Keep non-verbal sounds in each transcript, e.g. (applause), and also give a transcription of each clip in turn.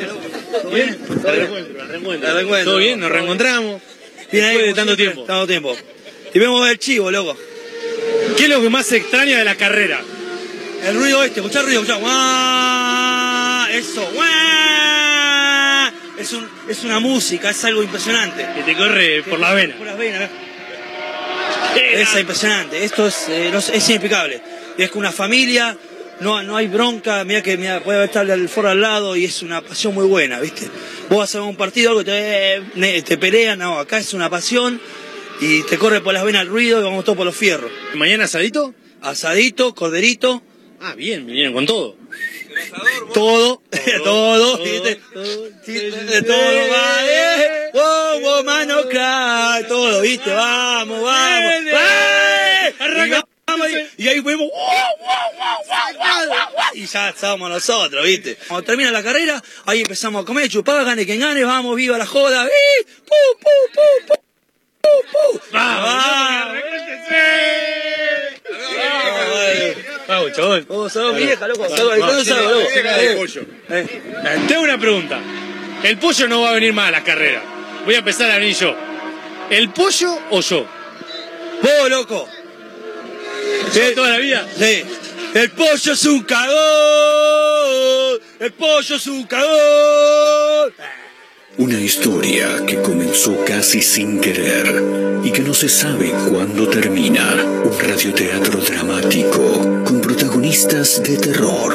¿Todo bien? ¿Todo bien? Nos reencontramos. Bien ahí, de tanto tiempo. Tanto tiempo. Y vemos el chivo, loco. ¿Qué es lo que más se extraña de la carrera? El ruido este, escuchá el ruido, escuchá. ¡Guau! Eso. Es, un, es una música, es algo impresionante. Que te corre por. Por las venas, Es impresionante, esto es, eh, no es inexplicable. Y es que una familia, no, no hay bronca, mira que mira, puede estar el foro al lado y es una pasión muy buena, ¿viste? Vos vas a un partido, algo te, eh, ne- te pelean, no, acá es una pasión y te corre por las venas el ruido y vamos todos por los fierros. ¿Mañana asadito? Asadito, corderito, Ah, bien, vinieron con todo. todo, (laughs) todo, ¿viste? todo, todo, eh, wow, wow, mano, todo, ¿viste? Vamos, vamos. ¡Eh! Arranca. Y vamos, y, y ahí wow, y ya estamos nosotros, ¿viste? Cuando termina la carrera, ahí empezamos a comer, chupar, gane quien gane, vamos, viva la joda, ¡eh! ¡Pu, pu, pu, pu! ¡Pu, pu! ¡Vamos! Vamos, chabón. Vos sos vieja, loco. Vieja de pollo. Tengo una pregunta. El pollo no va a venir más a la carrera. Voy a empezar a venir yo. ¿El pollo o yo? Vos, loco. ¿Yo toda la vida? Sí. El pollo es un cagón. El pollo es un cagón. Una historia que comenzó casi sin querer y que no se sabe cuándo termina. Un radioteatro dramático con protagonistas de terror.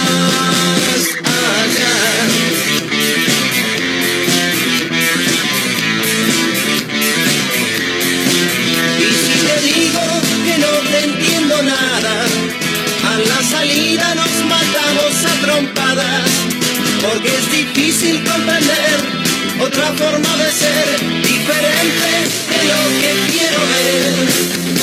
a la salida nos matamos a trompadas, porque es difícil comprender otra forma de ser, diferente de lo que quiero ver,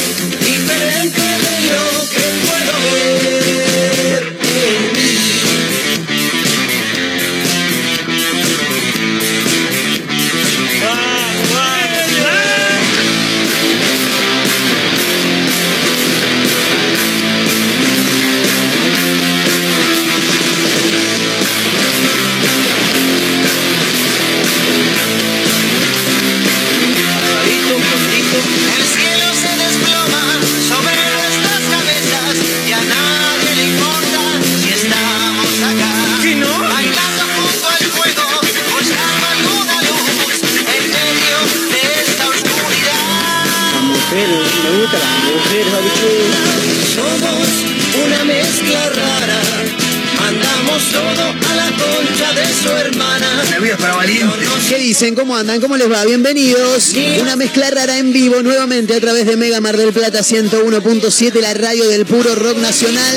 ¿Cómo andan? ¿Cómo les va? Bienvenidos. Una mezcla rara en vivo nuevamente a través de Mega Mar del Plata 101.7, la radio del puro rock nacional.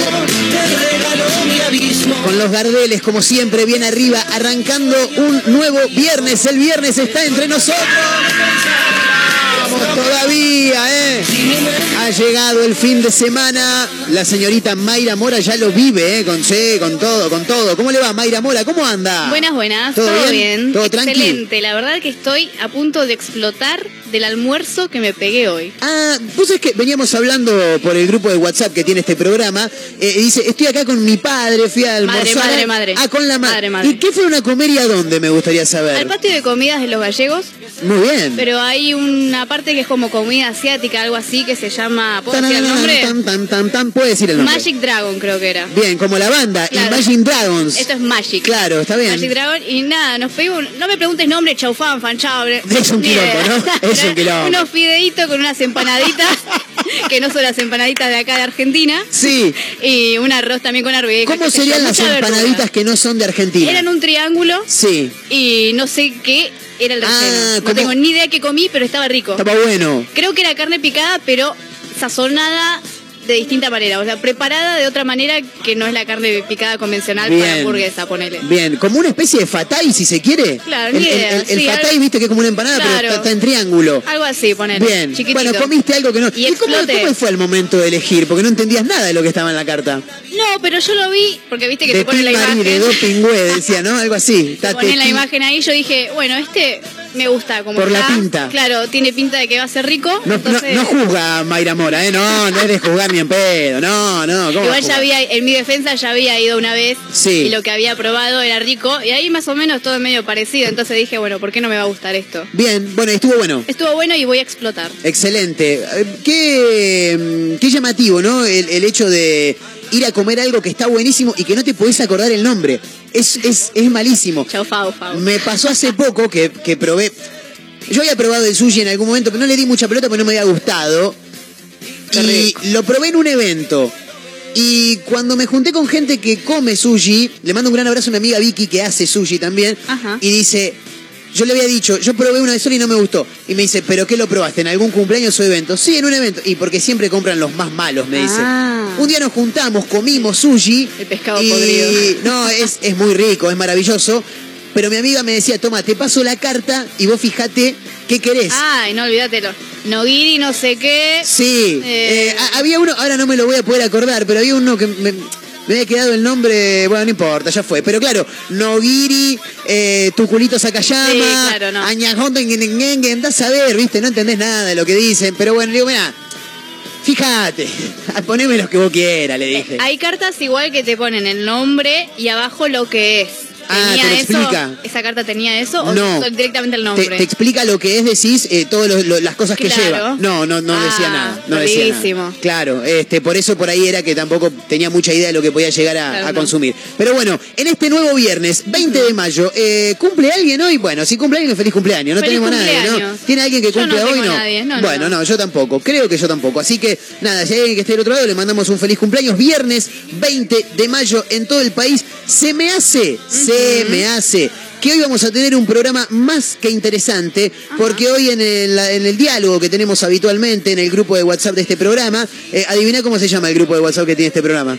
Con los Gardeles, como siempre, bien arriba, arrancando un nuevo viernes. El viernes está entre nosotros. Todavía, ¿eh? Ha llegado el fin de semana. La señorita Mayra Mora ya lo vive, ¿eh? Con C, con todo, con todo. ¿Cómo le va, Mayra Mora? ¿Cómo anda? Buenas, buenas, ¿Todo todo, bien? bien. ¿Todo tranqui? Excelente, la verdad que estoy a punto de explotar del almuerzo que me pegué hoy. Ah, vos sabés que veníamos hablando por el grupo de WhatsApp que tiene este programa. eh, dice, estoy acá con mi padre, fui a Madre, almorzar. madre, madre. Ah, con la ma- Madre, madre. ¿Y qué fue una comer y a dónde? Me gustaría saber. Al patio de comidas de los gallegos, Muy bien. pero hay una parte que es como comida asiática, algo así, que se llama. ¿Puedo decir el nombre? Tan, tan, tan, tan, puede decir el nombre. Magic Dragon, creo que era. Bien, como la banda, Claro. Imagine Dragons. Esto es Magic. Claro, está bien. Magic Dragon y nada, nos pedimos, no me preguntes nombre, chau fan, fan, chau. Es un quilombo. ¿no? (laughs) Es un quilombo. Unos fideitos con unas empanaditas, (laughs) que no son las empanaditas de acá de Argentina. Sí. Y un arroz también con arvejas. ¿Cómo serían las verdura. empanaditas que no son de Argentina? Eran un triángulo Sí, y no sé qué era el Ah, relleno. no tengo ni idea qué comí, pero estaba rico. estaba bueno. Creo que era carne picada, pero sazonada de distinta manera. O sea, preparada de otra manera que no es la carne picada convencional para Bien. hamburguesa, ponele. Bien, como una especie de fatay, si se quiere. Claro, el, idea, el- el sí, fatay, algo- viste que es como una empanada, pero Claro. está, está en triángulo. Algo así, ponele. Bien. Chiquitito. Bueno, comiste algo que no. Y cómo, fue el momento de elegir? Porque no entendías nada de lo que estaba en la carta. No, pero yo lo vi, porque viste que de te ponen la imagen. de decía, ¿no? Algo así. (laughs) Te ponen la imagen ahí, yo dije, bueno, este me gusta como Por la está. pinta. Claro, tiene pinta de que va a ser rico. No, no- entonces... no juzga a Mayra Mora, ¿eh? No, no es de juzgar ni en pedo. No, no. ¿cómo Igual ya había, en mi defensa ya había ido una vez Sí. y lo que había probado era rico y ahí más o menos todo medio parecido, entonces dije, bueno, ¿por qué no me va a gustar esto? Bien, bueno, estuvo bueno. Estuvo bueno y voy a explotar. Excelente. Eh, Qué, mm, qué llamativo, ¿no? El, el hecho de ir a comer algo que está buenísimo y que no te podés acordar el nombre. Es, es, es malísimo. Chau, Fau, Fau. Me pasó hace poco que, que probé. Yo había probado el sushi en algún momento, pero no le di mucha pelota porque no me había gustado. Y lo probé en un evento. Y cuando me junté con gente que come sushi, le mando un gran abrazo a mi amiga Vicky que hace sushi también. Ajá. Y dice, yo le había dicho, yo probé una vez sola y no me gustó. Y me dice, ¿pero qué lo probaste? ¿En algún cumpleaños o evento? Sí, en un evento. Y porque siempre compran los más malos, me dice. Ah. Un día nos juntamos, comimos sushi. El pescado y... podrido. (laughs) No, es, es muy rico, es maravilloso. Pero mi amiga me decía, toma, te paso la carta y vos fijate qué querés. Ay, no olvídatelo. Nogiri, no sé qué. Sí, Eh. eh, ha- había uno, ahora no me lo voy a poder acordar, pero había uno que me, me había quedado el nombre, bueno, no importa, ya fue. Pero claro, Nogiri, eh, tu culito Sakayama, Sí, claro, no. Añajondo, andás a ver, viste, no entendés nada de lo que dicen, pero bueno, le digo, mira, fíjate, (laughs) poneme los que vos quieras, le dije. Eh, Hay cartas igual que te ponen el nombre y abajo lo que es. Ah, ¿Tenía ¿te eso? explica? ¿Esa carta tenía eso o No. directamente el nombre? te explica lo que es, decís, eh, todas las cosas que lleva. No, no, no Ah, decía nada. No decía nada. Claro, este, por eso por ahí era que tampoco tenía mucha idea de lo que podía llegar a, Claro, a no. consumir. Pero bueno, en este nuevo viernes, 20 de mayo, eh, ¿cumple alguien hoy? Bueno, si cumple alguien, feliz cumpleaños. No Feliz tenemos nadie, ¿no? cumpleaños. ¿Tiene alguien que cumple hoy? nadie, no, no, bueno, no. yo tampoco. Creo que yo tampoco. Así que, nada, si hay alguien que esté del otro lado, le mandamos un feliz cumpleaños. Viernes 20 de mayo en todo el país. Se me hace, se me hace que hoy vamos a tener un programa más que interesante, porque hoy en el, en el diálogo que tenemos habitualmente en el grupo de WhatsApp de este programa, eh, adivina cómo se llama el grupo de WhatsApp que tiene este programa.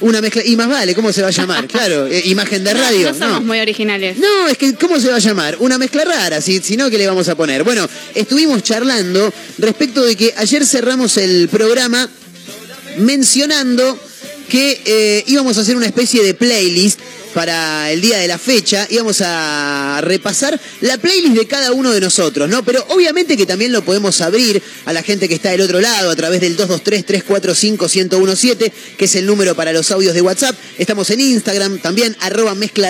Una mezcla, y más vale, ¿cómo se va a llamar? (laughs) Claro, eh, imagen de radio. No, somos muy originales. No, es que, ¿cómo se va a llamar? Una mezcla rara, si, si no, ¿qué le vamos a poner? Bueno, estuvimos charlando respecto de que ayer cerramos el programa mencionando que eh, íbamos a hacer una especie de playlist para el día de la fecha, íbamos a repasar la playlist de cada uno de nosotros, ¿no? Pero obviamente que también lo podemos abrir a la gente que está del otro lado a través del 223-345-1017, que es el número para los audios de WhatsApp. Estamos en Instagram, también arroba mezcla.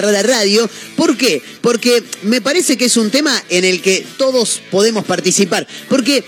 ¿Por qué? Porque me parece que es un tema en el que todos podemos participar. Porque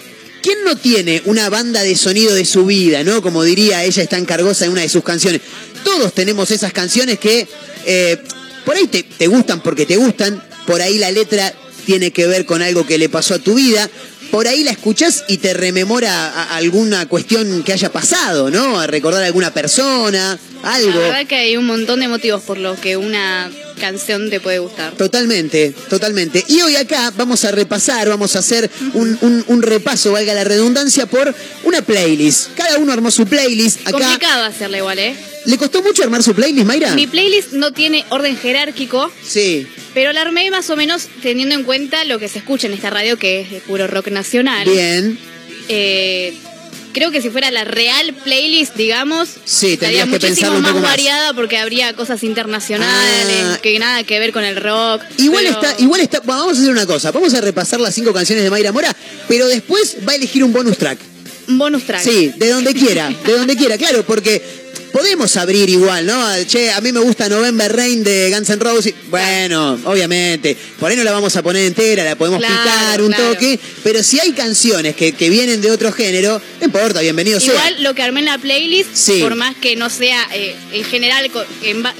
¿Quién no tiene una banda de sonido de su vida, no? Como diría ella, está encargosa en una de sus canciones. Todos tenemos esas canciones que eh, por ahí te, gustan porque te gustan, por ahí la letra tiene que ver con algo que le pasó a tu vida, por ahí la escuchás y te rememora alguna cuestión que haya pasado, ¿no? A recordar a alguna persona, algo. La verdad que hay un montón de motivos por los que una canción te puede gustar. Totalmente, totalmente. Y hoy acá vamos a repasar, vamos a hacer un, un- un repaso, valga la redundancia, por una playlist. Cada uno armó su playlist. Acá, Complicado hacerla igual, ¿eh? ¿Le costó mucho armar su playlist, Mayra? Mi playlist no tiene orden jerárquico, Sí, pero la armé más o menos teniendo en cuenta lo que se escucha en esta radio, que es de puro rock nacional. bien. Eh, creo que si fuera la real playlist, digamos, Sí, estaría que muchísimo más más. variada porque habría cosas internacionales Ah. que nada que ver con el rock. Igual pero- está, igual está. Vamos a hacer una cosa. Vamos a repasar las cinco canciones de Mayra Mora, pero después va a elegir un bonus track. Un bonus track. Sí, de donde quiera, de donde quiera, claro, porque podemos abrir igual, ¿no? Che, a mí me gusta November Rain de Guns N' Roses. Bueno, obviamente, por ahí no la vamos a poner entera, la podemos Claro, picar un claro. toque, pero si hay canciones que, que vienen de otro género, no importa, bienvenido sea. Igual lo que armé en la playlist, Sí. por más que no sea eh, en general,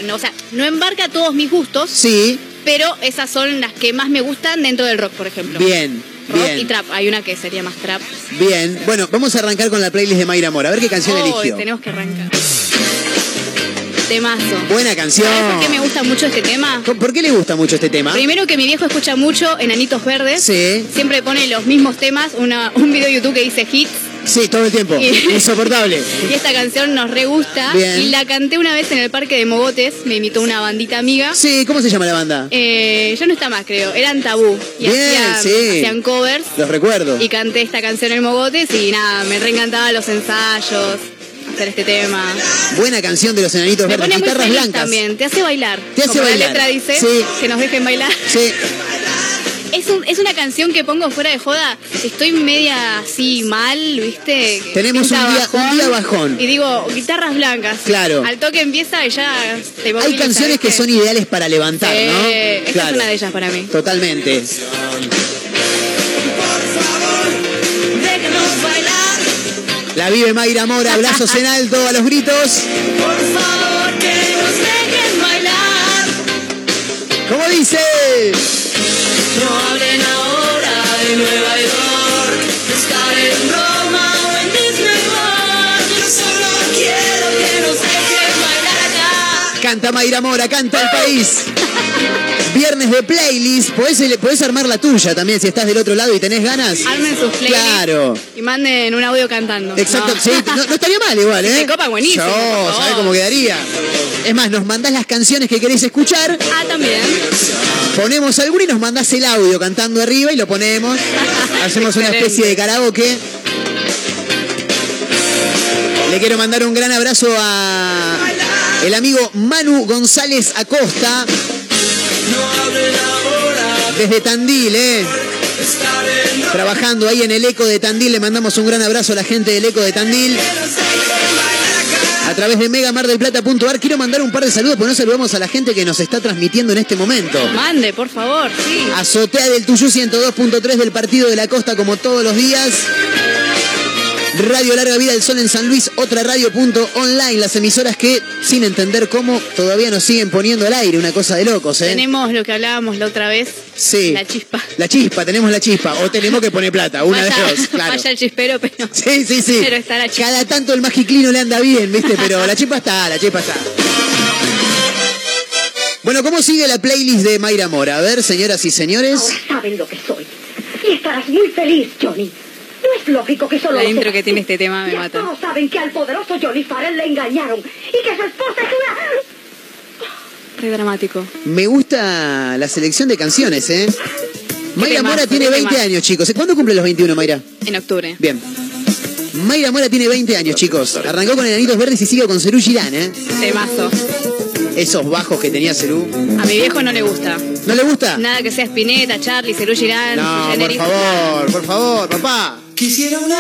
no, o sea, no embarca todos mis gustos, Sí, pero esas son las que más me gustan dentro del rock, por ejemplo. bien, Rock bien. y trap. Hay una que sería más trap. Bien, bueno, vamos a arrancar con la playlist de Mayra Mora, a ver qué canción Oh, eligió. tenemos que arrancar. Temazo. Buena canción. ¿Sabes por qué me gusta mucho este tema? ¿Por qué le gusta mucho este tema? Primero que mi viejo escucha mucho Enanitos Verdes. Sí. Siempre pone los mismos temas, una, un video de YouTube que dice hits. Sí, todo el tiempo. Y- Insoportable. (laughs) Y esta canción nos re gusta. Bien. Y la canté una vez en el parque de Mogotes. Me invitó una bandita amiga. Sí, ¿cómo se llama la banda? Eh, ya no está más, creo. Eran tabú. Y Bien, hacían, sí. hacían covers. Los recuerdo. Y canté esta canción en Mogotes. Y nada, me reencantaban los ensayos. Hacer este tema. Buena canción de los enanitos verdes, guitarras blancas. también. Te hace bailar. Te hace Como bailar. la letra dice, Sí. que nos dejen bailar. Sí, Es, un- es una canción que pongo fuera de joda. Estoy media así mal, ¿viste? Que Tenemos un día- un día bajón. Y digo, guitarras blancas. Claro. Al toque empieza y ya te hay canciones que son ideales para levantar, ¿no? esta es una de ellas para mí. Totalmente. La vive Mayra Mora, brazos en alto a los gritos. por favor, que nos dejen bailar. ¿Cómo dice? Canta Mayra Mora, canta el país. Viernes de playlist. Podés, podés armar la tuya también si estás del otro lado y tenés ganas. Armen sus playlists Claro. y manden un audio cantando. Exacto, No. sí, no, no estaría mal igual, ¿eh? te copa, buenísimo, Yo. ¿sabés cómo quedaría? Es más, nos mandás las canciones que querés escuchar, Ah, también. ponemos alguna y nos mandás el audio cantando arriba y lo ponemos. (laughs) Hacemos una especie de karaoke. Le quiero mandar un gran abrazo a el amigo Manu González Acosta. Desde Tandil, ¿eh? Trabajando ahí en el Eco de Tandil. Le mandamos un gran abrazo a la gente del Eco de Tandil. A través de megamardelplata.ar quiero mandar un par de saludos porque no saludamos a la gente que nos está transmitiendo en este momento. Mande, por favor, sí. Azotea del Tuyú 102.3 del Partido de la Costa como todos los días. Radio Larga Vida del Sol en San Luis, otra radio punto online, las emisoras que, sin entender cómo, todavía nos siguen poniendo al aire, una cosa de locos, ¿eh? Tenemos lo que hablábamos la otra vez. Sí. La chispa. La chispa, tenemos la chispa, o tenemos que poner plata, una de dos, (laughs) claro. Vaya el chispero, pero. (laughs) Sí, sí, sí. Pero está la chispa. Cada tanto el magiclino le anda bien, ¿viste? Pero la chispa está, la chispa está. Bueno, ¿cómo sigue la playlist de Mayra Mora? A ver, señoras y señores. Ahora saben lo que soy. Y estarás muy feliz, Johnny. No es lógico que solo La intro que tiene este tema me Ya mata. Todos saben que al poderoso Johnny Farrell le engañaron y que su esposa es una... Re dramático. Me gusta la selección de canciones, ¿eh? Mayra Mora tiene qué 20 temazo. años, chicos. ¿Cuándo cumple los 21, Mayra? En octubre. Bien. Mayra Mora tiene 20 años, chicos. Arrancó con Enanitos Verdes y sigue con Cerú Girán, ¿eh? Temazo. Esos bajos que tenía Cerú. A mi viejo no le gusta. ¿No le gusta? Nada que sea Spinetta, Charlie, Cerú Girán, No, por favor, por favor, papá. Quisiera una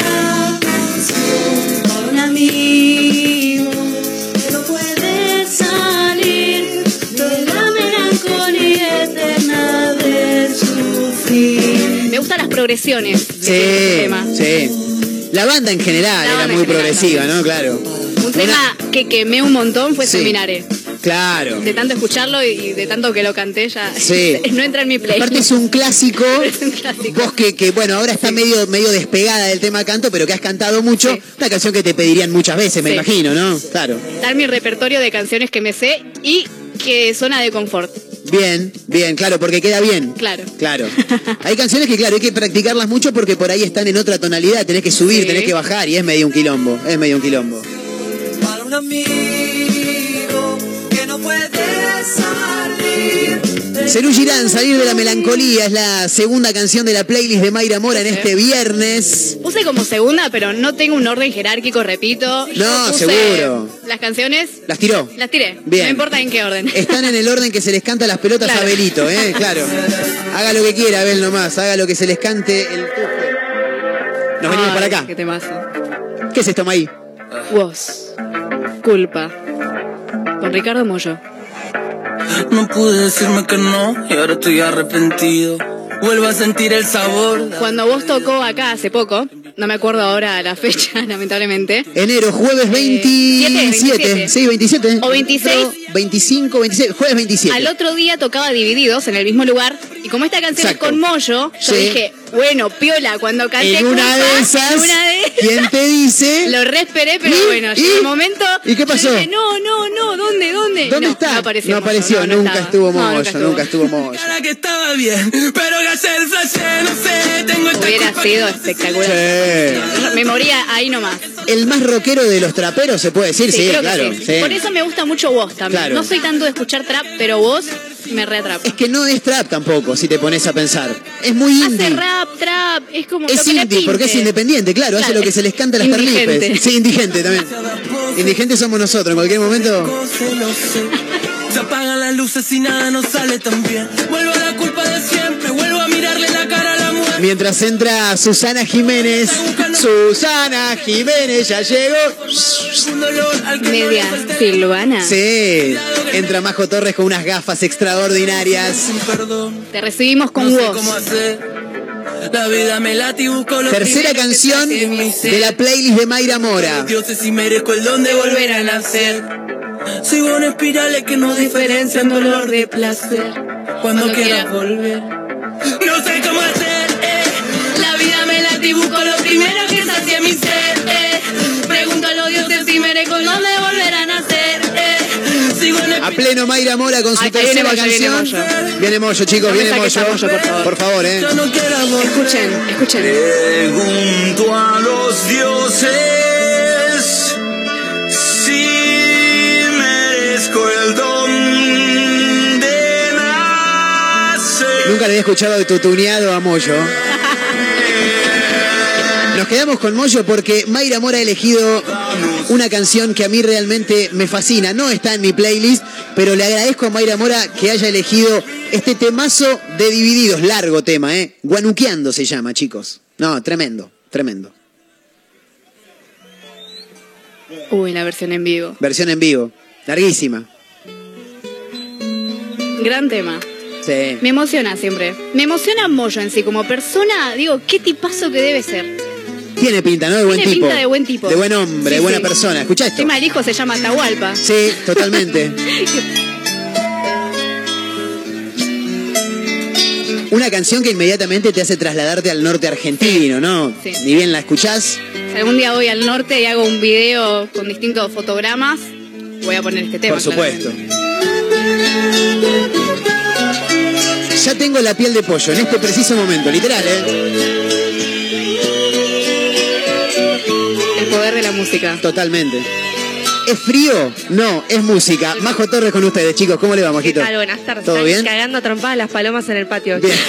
canción para un amigo que no puede salir de la melancolía eterna de sufrir. Me gustan las progresiones de Sí, este tema. sí. La banda en general La era muy general progresiva, ¿no? Claro. Un tema que quemé un montón fue Sí. Seminare. Claro. De tanto escucharlo y de tanto que lo canté ya Sí. (laughs) no entra en mi playlist. Aparte es un clásico. (laughs) Es un clásico. Vos que, que, bueno, ahora está medio, medio despegada del tema canto, pero que has cantado mucho. Sí. Una canción que te pedirían muchas veces, me imagino, ¿no? Claro. En mi repertorio de canciones que me sé y que zona de confort. Bien, bien, claro, porque queda bien. Claro. Claro. (laughs) Hay canciones que, claro, hay que practicarlas mucho porque por ahí están en otra tonalidad. Tenés que subir, tenés que bajar y es medio un quilombo. Es medio un quilombo. Un amigo que no puede salir de Cerú Girán, salir de la melancolía es la segunda canción de la playlist de Mayra Mora en este viernes. Puse como segunda, pero no tengo un orden jerárquico, repito. Yo No, puse seguro. Las canciones Las tiró. las tiré. Bien. No importa en qué orden. Están en el orden que se les canta las pelotas Claro. a Belito, ¿eh? Claro. Haga lo que quiera, Abel nomás. Haga lo que se les cante el. Nos venimos Ay, para acá. Qué temazo. ¿Qué es esto, May? Vos. Culpa. Con Ricardo Mollo. No pude decirme que no y ahora estoy arrepentido. Vuelvo a sentir el sabor. Cuando vos tocó acá hace poco, no me acuerdo ahora la fecha, (laughs) lamentablemente. Enero, jueves 27. 27. Sí, 27. O 26. 25, 26. Jueves 27. Al otro día tocaba Divididos en el mismo lugar. Y como esta canción Exacto. es con Mollo, yo Sí. dije, bueno, piola, cuando canté en una Culpa, de esas, en una de (laughs) ¿quién te dice? Lo re esperé, pero ¿Y? bueno, ¿Y? llegó el momento. ¿Y qué pasó? dije, no, no, no, ¿dónde, dónde? ¿Dónde No, está? No apareció. No Mollo, apareció, no, no nunca estuvo No, Moyo, nunca nunca estuvo Moyo. (laughs) Ahora que estaba bien, pero gasté el flash, no sé, tengo esta Hubiera sido espectacular. Sí. Me moría ahí nomás. El más rockero de los traperos, se puede decir, sí, creo que claro. sí. sí. Por eso me gusta mucho vos también. Claro. No soy tanto de escuchar trap, pero vos me reatrapa. Es que no es trap tampoco, si te pones a pensar. Es muy indie. Hace rap, trap, es como lo Es que indie, porque es independiente, claro, hace lo que se les canta a las carlipes. (laughs) Sí, indigente también. Indigente somos nosotros, en cualquier momento. Se apagan las luces y nada nos sale tan bien. Vuelvo a la culpa de siempre, Mientras entra Susana Jiménez. Susana Jiménez ya llegó. Un dolor al que no Media silvana. Sí. Entra Majo Torres con unas gafas extraordinarias. Te recibimos con no sé vos. cómo hacer. La vida me late y busco lo Tercera canción de la playlist de Mayra Mora. Dioses y merezco el don de volver a nacer. Sigo en espirales que no diferencian dolor de placer. Cuando Cuando quieras quiera. volver. No sé cómo hacer, y busco lo primero que sacie mi ser, eh. Pregunto a los dioses si merezco el don de volver a nacer, eh. Sigo en A pleno Mayra Mora con su viene tercera Moyo, viene canción. Moyo. Viene Moyo, chicos, No viene Moyo. Moyo, por favor. Por favor, eh. Yo no quiero volver. Escuchen, escuchen. Pregunto a los dioses si merezco el don de nacer. Nunca le había escuchado de tutuneado a Moyo. Nos quedamos con Moyo porque Mayra Mora ha elegido una canción que a mí realmente me fascina. No está en mi playlist, pero le agradezco a Mayra Mora que haya elegido este temazo de Divididos. Largo tema, ¿eh? Guanuqueando se llama, chicos. No, tremendo, tremendo. Uy, la versión en vivo. Versión en vivo. Larguísima. Gran tema. Sí. Me emociona siempre. Me emociona Moyo en sí como persona. Digo, qué tipazo que debe ser. Tiene pinta, ¿no? De buen Tiene tipo. pinta de buen tipo. De buen hombre, Sí, de buena sí. persona. Escucha esto. Encima el hijo se llama Atahualpa. Sí, totalmente. (laughs) Una canción que inmediatamente te hace trasladarte al norte argentino, ¿no? Sí. Ni bien la escuchás. Si algún día voy al norte y hago un video con distintos fotogramas, voy a poner este tema. Por supuesto. claramente. Ya tengo la piel de pollo en este preciso momento, literal, ¿eh? La música. Totalmente. ¿Es frío? No, es música. Majo Torres con ustedes, chicos. ¿Cómo le va, ¿Qué Majito? tal? Buenas tardes. ¿Todo Están bien? cagando trompadas las palomas en el patio. Bien. (laughs)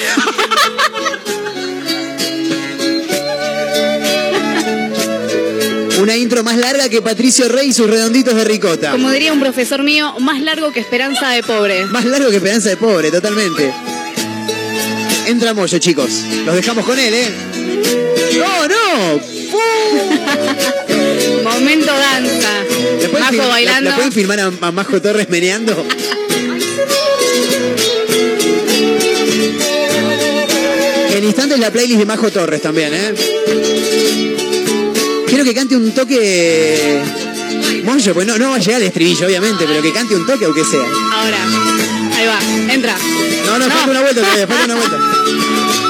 Una intro más larga que Patricio Rey y sus redonditos de ricota. Como diría un profesor mío, más largo que esperanza de pobre. Más largo que Esperanza de Pobre, totalmente. Entra Moyo, chicos. Los dejamos con él, ¿eh? (laughs) ¡No, no! (laughs) Momento danza. ¿Le pueden, Majo bailando. ¿le pueden filmar a, a Majo Torres meneando? En instantes la playlist de Majo Torres también, ¿eh? Quiero que cante un toque... Moyo, pues no, no va a llegar el estribillo, obviamente, pero que cante un toque aunque sea. Ahora. Ahí va. Entra. No, no, falta una vuelta todavía, falta una vuelta. (laughs)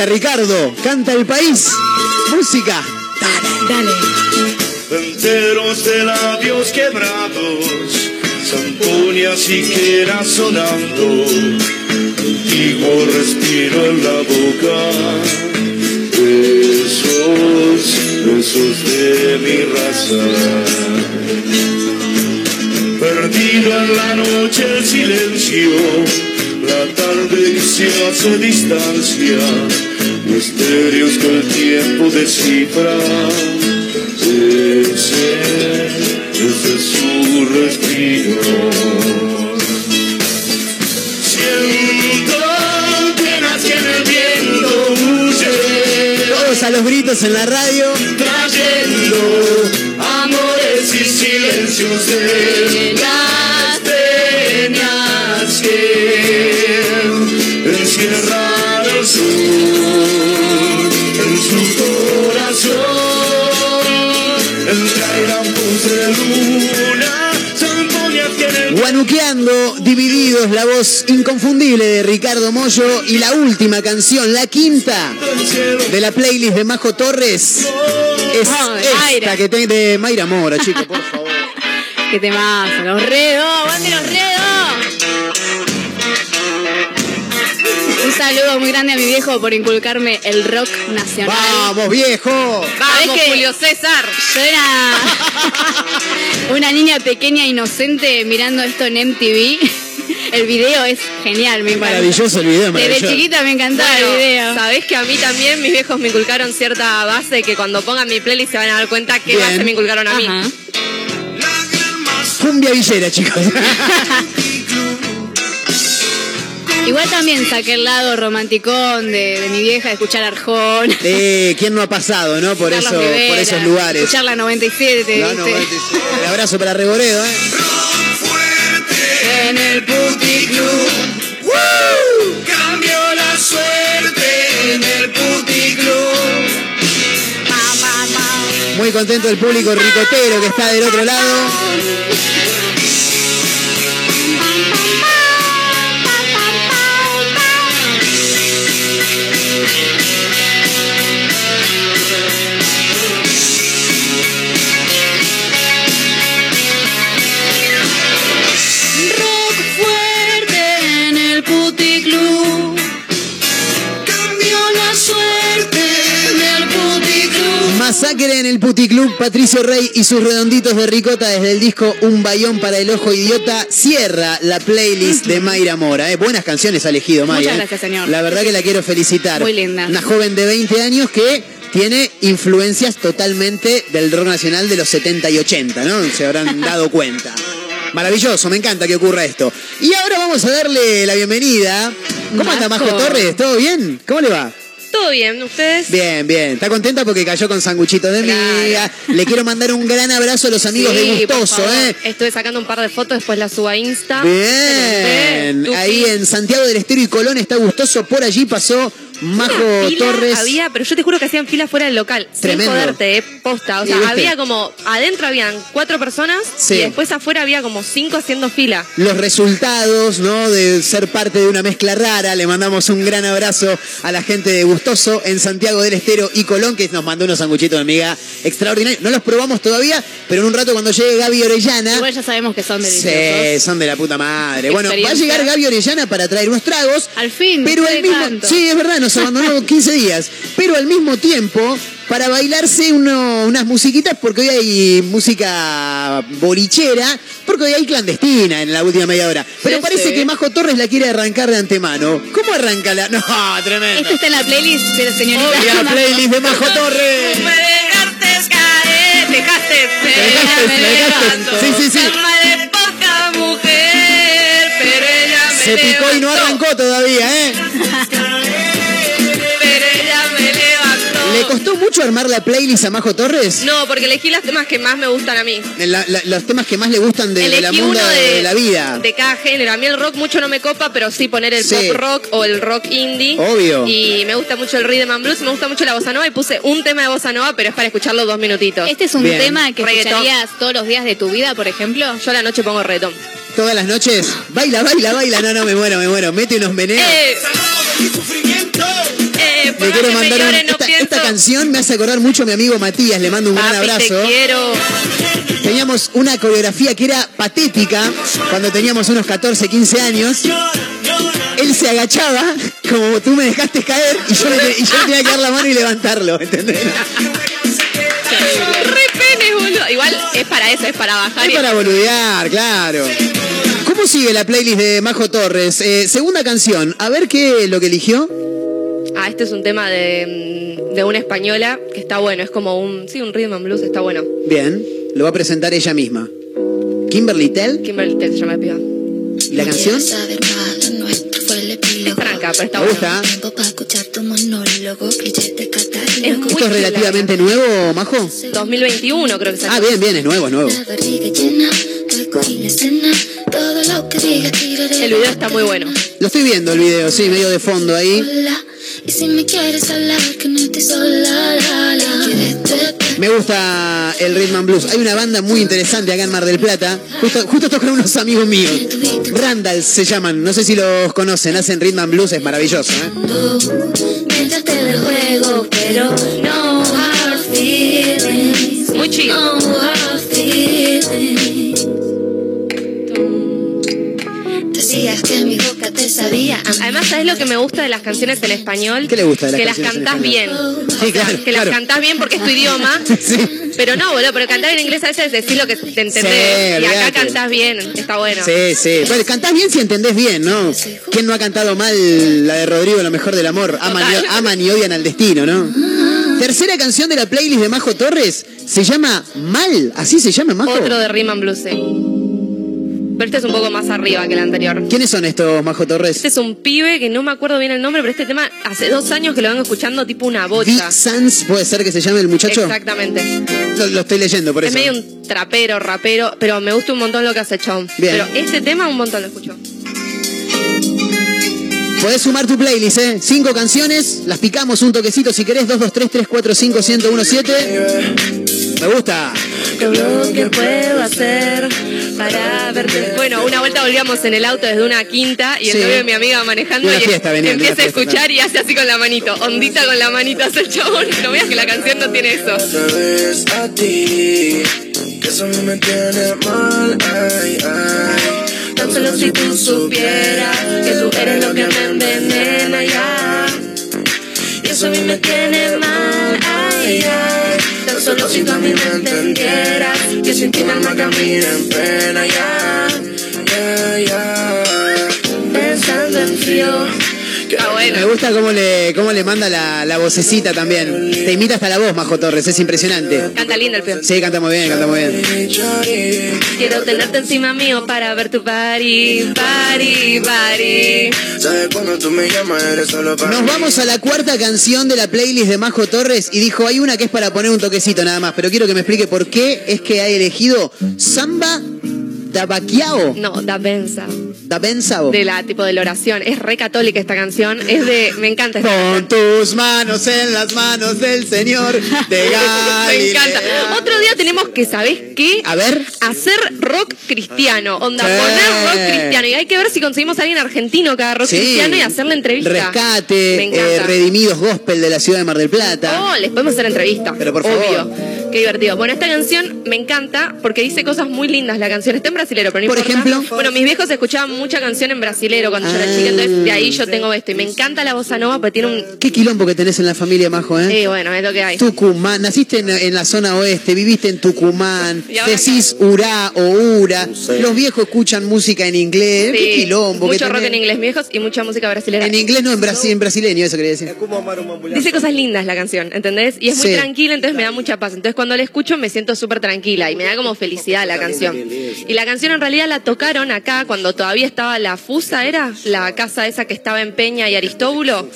Canta Ricardo, canta el país. Música. Dale. Enteros de labios quebrados, Zampoña siquiera sonando, contigo respiro en la boca. Besos, besos de mi raza. Perdido en la noche el silencio, la tarde que se hace distancia, misterios que el tiempo descifra. Ese, es su respiro. Penas a los gritos en la radio. trayendo amores y silencios de las peñas que encierran el sur Guanuqueando, divididos, la voz inconfundible de Ricardo Mollo y la última canción, la quinta de la playlist de Majo Torres es esta que te, de Mayra Mora, chicos, por favor. Que te más, los redos, aguante los redos. Saludo muy grande a mi viejo por inculcarme el rock nacional. ¡Vamos, viejo! ¿Sabés Vamos, que Julio César. Yo era (laughs) una niña pequeña inocente mirando esto en MTV. El video es genial, me encanta. Maravilloso el video, Desde maravilloso. chiquita me encantaba Bueno, el video. Sabés que a mí también mis viejos me inculcaron cierta base que cuando pongan mi playlist se van a dar cuenta qué Bien. base me inculcaron a mí. Cumbia villera, chicos. (laughs) Igual también saqué el lado romanticón de, de mi vieja de escuchar Arjón. Eh, ¿Quién no ha pasado, no? Por, eso, Rivera, por esos lugares. Escuchar la 97, No, ¿viste? no, este- un abrazo para Reboredo, ¿eh? en el puticlub. Cambió la suerte en el puticlub. Muy contento el público ricotero que está del otro lado. En el Puticlub, Patricio Rey y sus redonditos de ricota desde el disco Un Bayón para el Ojo Idiota cierra la playlist de Mayra Mora. ¿eh? Buenas canciones ha elegido Mayra. Muchas ¿eh? gracias, señor. La verdad que la quiero felicitar. Muy linda. Una joven de 20 años que tiene influencias totalmente del rock nacional de los 70 y 80, ¿no? Se habrán (laughs) dado cuenta. Maravilloso, me encanta que ocurra esto. Y ahora vamos a darle la bienvenida. ¿Cómo anda Majo. Majo Torres? ¿Todo bien? ¿Cómo le va? Todo bien, ¿ustedes? Bien, bien. Está contenta porque cayó con sanguchito de miga. Le quiero mandar un gran abrazo a los amigos Sí, de Gustoso. ¿eh? Estuve sacando un par de fotos, después las subo a Insta. Bien. Ahí en Santiago del Estero y Colón está Gustoso. Por allí pasó Majo Fila Torres. Había, pero yo te juro que hacían fila fuera del local. Tremendo. Sin joderte, eh, posta. O ¿Y sea, había como. Adentro habían cuatro personas Sí. y después afuera había como cinco haciendo fila. Los resultados, ¿no? De ser parte de una mezcla rara. Le mandamos un gran abrazo a la gente de Gustoso en Santiago del Estero y Colón, que nos mandó unos sanguchitos de miga extraordinarios. No los probamos todavía, pero en un rato cuando llegue Gaby Orellana. Igual ya sabemos que son Sí, deliciosos. son de la puta madre. Bueno, va a llegar Gaby Orellana para traer unos tragos. Al fin, Pero de mismo tanto. Sí, es verdad, nos abandonó 15 días. Pero al mismo tiempo, para bailarse uno- unas musiquitas, porque hoy hay música borichera, porque hoy hay clandestina en la última media hora. Pero parece que Majo Torres la quiere arrancar de antemano. ¿Cómo arranca la.? (laughs) No, tremendo. Esto está en la playlist de la señorita. La playlist de (laughs) Majo Torres. Me dejaste caer, dejaste, Me dejaste, me dejaste. Sí, sí, sí. Alma de poca mujer, pero ella me Se picó y no arrancó todavía, ¿eh? (laughs) costó mucho armar la playlist a Majo Torres? No, porque elegí los temas que más me gustan a mí. La- la- los temas que más le gustan de, de la mundo de, de, de la vida. De cada género. A mí el rock mucho no me copa, pero sí poner el Sí. pop rock o el rock indie. Obvio. Y me gusta mucho el rhythm and blues, me gusta mucho la bossa nova y puse un tema de bossa nova, pero es para escucharlo dos minutitos. Este es un Bien. tema que Reggaetón. escucharías todos los días de tu vida, por ejemplo. Yo a la noche pongo reggaetón. Todas las noches, baila, baila, baila. No, no, me muero, me muero. Mete unos meneos. Eh, más quiero me mandar un- llore, no esta, canción me hace acordar mucho a mi amigo Matías, le mando un gran Papi, te abrazo. quiero. Teníamos una coreografía que era patética cuando teníamos unos 14, 15 años. Él se agachaba, como tú me dejaste caer, y yo, le, y yo le tenía que dar la mano y levantarlo, ¿entendés? Re pene, boludo. Igual es para eso, es para bajar. Es y- para boludear, claro. ¿Cómo sigue la playlist de Majo Torres? Eh, segunda canción, a ver qué es lo que eligió. Ah, este es un tema de, mm, de una española que está bueno. Es como un. Sí, un rhythm and blues, está bueno. Bien, lo va a presentar ella misma. Kimberly Tell, Kimberly Tell se llama el piba. ¿y la canción? Es tranca, pero está Me bueno. gusta. Es muy ¿Esto es relativamente nuevo, Majo? 2021 creo que salió. Ah, bien, bien, es nuevo, es nuevo. El video está muy bueno. Lo estoy viendo el video, sí, medio de fondo ahí. Y si me quieres hablar, que no estoy sola, la, la. Me gusta el Rhythm and Blues. Hay una banda muy interesante acá en Mar del Plata. Justo, justo tocan unos amigos míos. Randall se llaman. No sé si los conocen. Hacen Rhythm and Blues. Es maravilloso. ¿eh? Mientras te del juego, pero no hard feelings. Muy chill. Además, ¿sabes lo que me gusta de las canciones en español? ¿Qué le gusta de las Que las canciones cantás bien. Sí, claro, Que claro. las cantás bien porque es tu idioma. (laughs) Pero no, boludo, pero cantar en inglés a veces es decir lo que te entendés. Sí, y acá olvídate. cantás bien, está bueno. Sí, sí. Bueno, cantás bien si entendés bien, ¿no? ¿Quién no ha cantado mal la de Rodrigo, Lo mejor del amor? Aman y, aman y odian al destino, ¿no? Tercera canción de la playlist de Majo Torres se llama Mal. ¿Así se llama, Majo? Otro de and Blues, sí. Pero este es un poco más arriba que el anterior. ¿Quiénes son estos, Majo Torres? Este es un pibe que no me acuerdo bien el nombre, pero este tema hace dos años que lo vengo escuchando tipo una bocha. Vic Sanz, ¿puede ser que se llame el muchacho? Exactamente. Lo, lo estoy leyendo, por Es eso. medio un trapero, rapero, pero me gusta un montón lo que hace Chon. Bien. Pero este tema un montón lo escucho. Podés sumar tu playlist, ¿eh? Cinco canciones, las picamos un toquecito si querés. 223-345-1017. Me gusta. Lo que puedo hacer para verte. Bueno, una vuelta volvíamos en el auto desde una quinta y el Sí. novio de mi amiga manejando una y fiesta una empieza a fiesta, escuchar y hace así con la manito. Ondita con la manito hace el chabón. No veas que la canción no tiene eso. a ti, que eso a mí me tiene mal, ay, ay. Tan solo si tú supieras que tú eres lo que me envenena ya. Y eso a mí me tiene mal, ay, ay. Solo si tú a mí me entendieras, que sin ti mi alma camina en pena, ya, ya. Pensando en frío. Ah, Me gusta cómo le, cómo le manda la, la vocecita también. Te imita hasta la voz, Majo Torres, es impresionante. Canta lindo el peón. Sí, canta muy bien, canta muy bien. Quiero tenerte encima mío para ver tu party, party, party. Sabes cuando tú me llamas, eres solo para Nos vamos a la cuarta canción de la playlist de Majo Torres y dijo, hay una que es para poner un toquecito nada más, pero quiero que me explique por qué es que ha elegido Samba da Baquiao, No, da benza. da Benzao. De la tipo de la oración. Es re católica esta canción. Es de. Me encanta esta Con tus manos en las manos del Señor de (laughs) Me encanta. Otro día tenemos que, ¿sabés qué? A ver. Hacer rock cristiano. Onda, Sí. poner rock cristiano. Y hay que ver si conseguimos a alguien argentino que haga rock Sí. cristiano y hacerle entrevista. Me Rescate, encanta. eh, Redimidos Gospel de la ciudad de Mar del Plata. Oh, les podemos hacer entrevista. Pero por Obvio. Qué divertido. Bueno, esta canción me encanta porque dice cosas muy lindas. La canción está en brasilero, pero no Por importa. ejemplo. Bueno, mis viejos escuchaban mucha canción en brasilero cuando yo era Ah. chica, entonces de ahí yo tengo esto. Y me encanta la bossa nova porque tiene un. Qué quilombo que tenés en la familia, Majo, ¿eh? Sí, bueno, es lo que hay. Tucumán, naciste en, en la zona oeste, viviste en Tucumán, Y ahora decís Urá o Ura, los viejos escuchan música en inglés, qué Sí, quilombo. que mucho rock tenés. en inglés, mis viejos, y mucha música brasileña. En inglés no, en, brasi- en brasileño, eso quería decir. Dice cosas lindas la canción, ¿entendés? Y es muy Sí. tranquila, entonces me da mucha paz. Entonces cuando la escucho me siento súper tranquila y me da como felicidad la canción. Y la canción en realidad la tocaron acá cuando todavía estaba la Fusa, ¿era? La casa esa que estaba en Peña y Aristóbulo.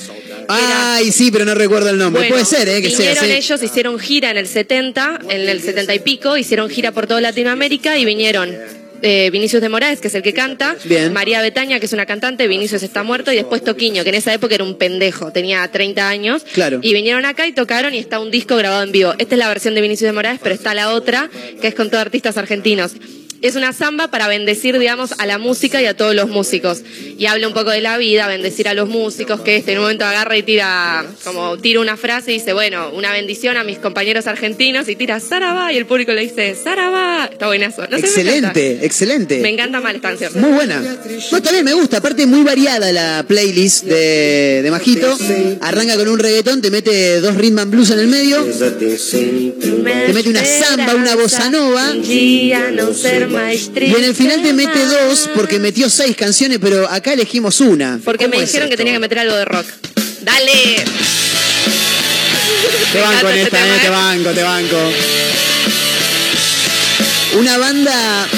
Ay, sí, pero no recuerdo el nombre. Bueno, Puede ser, ¿eh? Que sea vinieron ellos, hicieron gira en el 70, en el 70 y pico, hicieron gira por toda Latinoamérica y vinieron eh, Vinicius de Moraes, que es el que canta, Bien. María Betaña, que es una cantante, Vinicius está muerto, y después Toquiño, que en esa época era un pendejo, tenía 30 años. Claro. Y vinieron acá y tocaron y está un disco grabado en vivo. Esta es la versión de Vinicius de Moraes, pero está la otra, que es con todos artistas argentinos. Es una samba para bendecir, digamos, a la música y a todos los músicos. Y habla un poco de la vida, bendecir a los músicos, que este en un momento agarra y tira, como tira una frase y dice, bueno, una bendición a mis compañeros argentinos y tira Saraba y el público le dice, Saraba. Está buenazo. No sé, me encanta. excelente, excelente. Me encanta mal esta canción. Muy buena. No, también me gusta. Aparte, muy variada la playlist de, de Majito. Arranca con un reggaetón, te mete dos rhythm and blues en el medio. Te mete una samba, una bossa nova. Un día no ser más Y en el final te mete dos porque metió seis canciones, pero acá elegimos una. Porque me ¿Cómo es dijeron que tenía que meter algo de rock. ¡Dale! Te banco en esta, eh, te banco, te banco. Una banda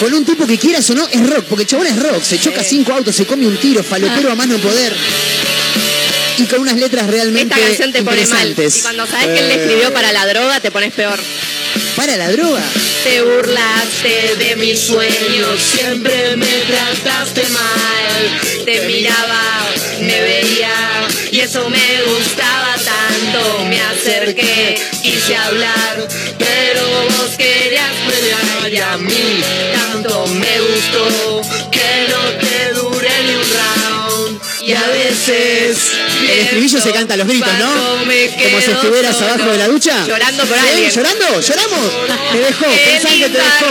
con un tipo que quieras o no es rock, porque el chabón es rock, se choca cinco autos, se come un tiro, falopero a mano poder. Y con unas letras realmente Esta canción te pone mal. Y cuando sabes que él le Eh, escribió para la droga, te pones peor. Para la droga. Te burlaste de mis sueños, siempre me trataste mal. Te miraba, me veía y eso me gustaba tanto. Me acerqué, quise hablar, pero vos querías pelear y a mí tanto me gustó que no te duré ni un round. Y a veces El estribillo se canta a los gritos, ¿no? Como si estuvieras solo, abajo de la ducha. Llorando por alguien. ¿Llorando? ¿Lloramos? Te dejó, pensá que te dejó.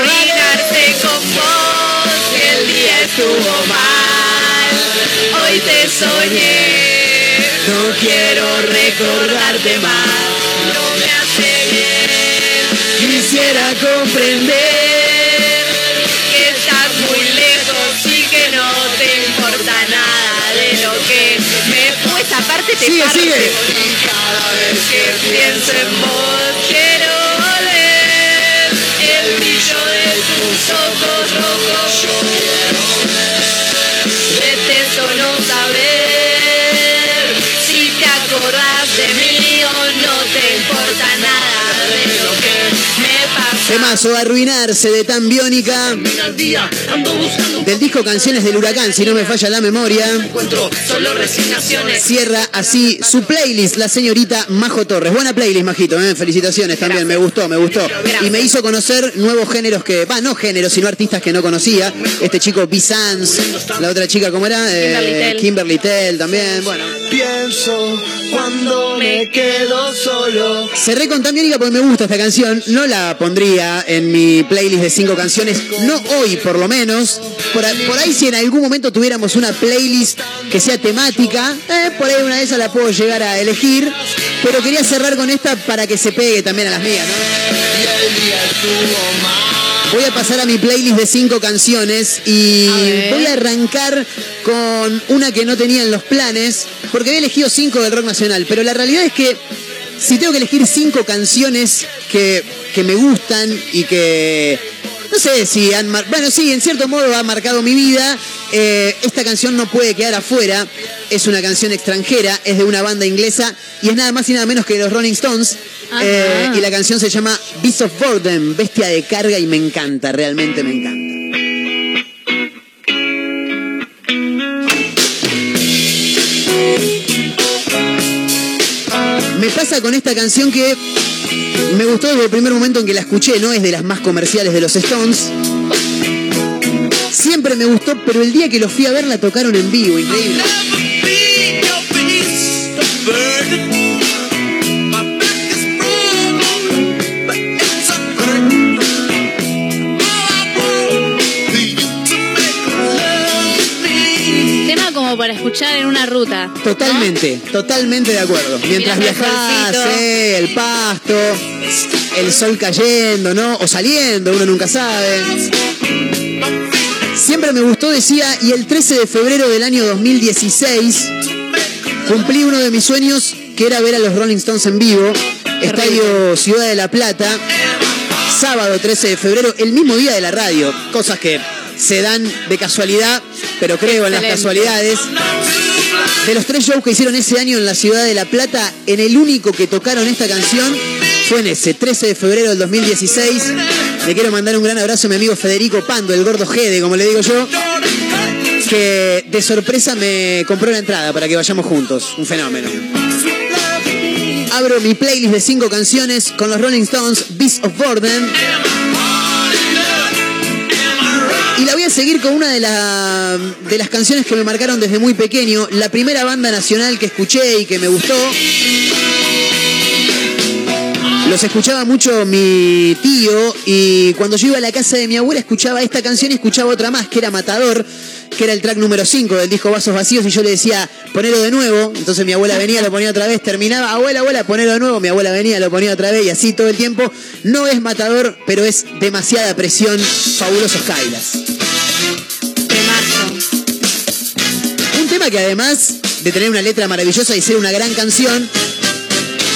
con vos, el día estuvo mal. Hoy te soñé, no quiero recordarte más. No me hace bien, quisiera comprender te Sigue, parte. sigue. Cada vez que pienso en vos quiero oler el brillo de Temazo, arruinarse de tan biónica. Del disco Canciones del Huracán, si no me falla la memoria. Encuentro solo resignaciones. Cierra así su playlist, la señorita Majo Torres. Buena playlist, Majito, ¿eh? felicitaciones también, me gustó, me gustó. Y me hizo conocer nuevos géneros que, va, no géneros, sino artistas que no conocía. Este chico B-Sans, la otra chica, ¿cómo era? Eh, Kimberly Tell. Kimberly Tell también, bueno. Pienso cuando me quedo solo. Cerré con tan biónica porque me gusta esta canción. No la pondría en mi playlist de cinco canciones, no hoy por lo menos. Por, ahí si en algún momento tuviéramos una playlist que sea temática, eh, por ahí una de esas la puedo llegar a elegir. Pero quería cerrar con esta para que se pegue también a las mías, ¿no? Voy a pasar a mi playlist de cinco canciones y voy a arrancar con una que no tenía en los planes, porque había elegido cinco del rock nacional, pero la realidad es que si tengo que elegir cinco canciones que, que me gustan y que no sé si han mar- bueno sí en cierto modo ha marcado mi vida eh, esta canción no puede quedar afuera es una canción extranjera es de una banda inglesa y es nada más y nada menos que los Rolling Stones. Eh, y la canción se llama Beast of Burden bestia de carga y me encanta realmente me encanta Pasa con esta canción que me gustó desde el primer momento en que la escuché, no es de las más comerciales de los Stones. Siempre me gustó, pero el día que los fui a ver la tocaron en vivo, increíble. Para escuchar en una ruta. Totalmente, totalmente de acuerdo. Mientras solcito. eh, el pasto, el sol cayendo, ¿no? O saliendo, uno nunca sabe. Siempre me gustó, decía, y el 13 de febrero del año 2016 cumplí uno de mis sueños, que era ver a los Rolling Stones en vivo, Estadio Ciudad de la Plata, sábado 13 de febrero, el mismo día de la radio, cosas que se dan de casualidad, pero creo en las casualidades. De los tres shows que hicieron ese año en la Ciudad de la Plata, en el único que tocaron esta canción fue en ese 13 de febrero del 2016. Le quiero mandar un gran abrazo a mi amigo Federico Pando, el gordo Gede, como le digo yo, que de sorpresa me compró la entrada para que vayamos juntos. Un fenómeno. Abro mi playlist de cinco canciones con los Rolling Stones, Beast of Burden. Y la voy a seguir con una de, la- de las canciones que me marcaron desde muy pequeño. La primera banda nacional que escuché y que me gustó. Los escuchaba mucho mi tío y cuando yo iba a la casa de mi abuela escuchaba esta canción y escuchaba otra más que era Matador, que era el track número 5 del disco Vasos Vacíos y yo le decía, ponelo de nuevo. Entonces mi abuela venía, lo ponía otra vez, terminaba, abuela, abuela, ponelo de nuevo. Mi abuela venía, lo ponía otra vez y así todo el tiempo. No es Matador, pero es demasiada presión. Fabulosos Kailas. Que además de tener una letra maravillosa y ser una gran canción,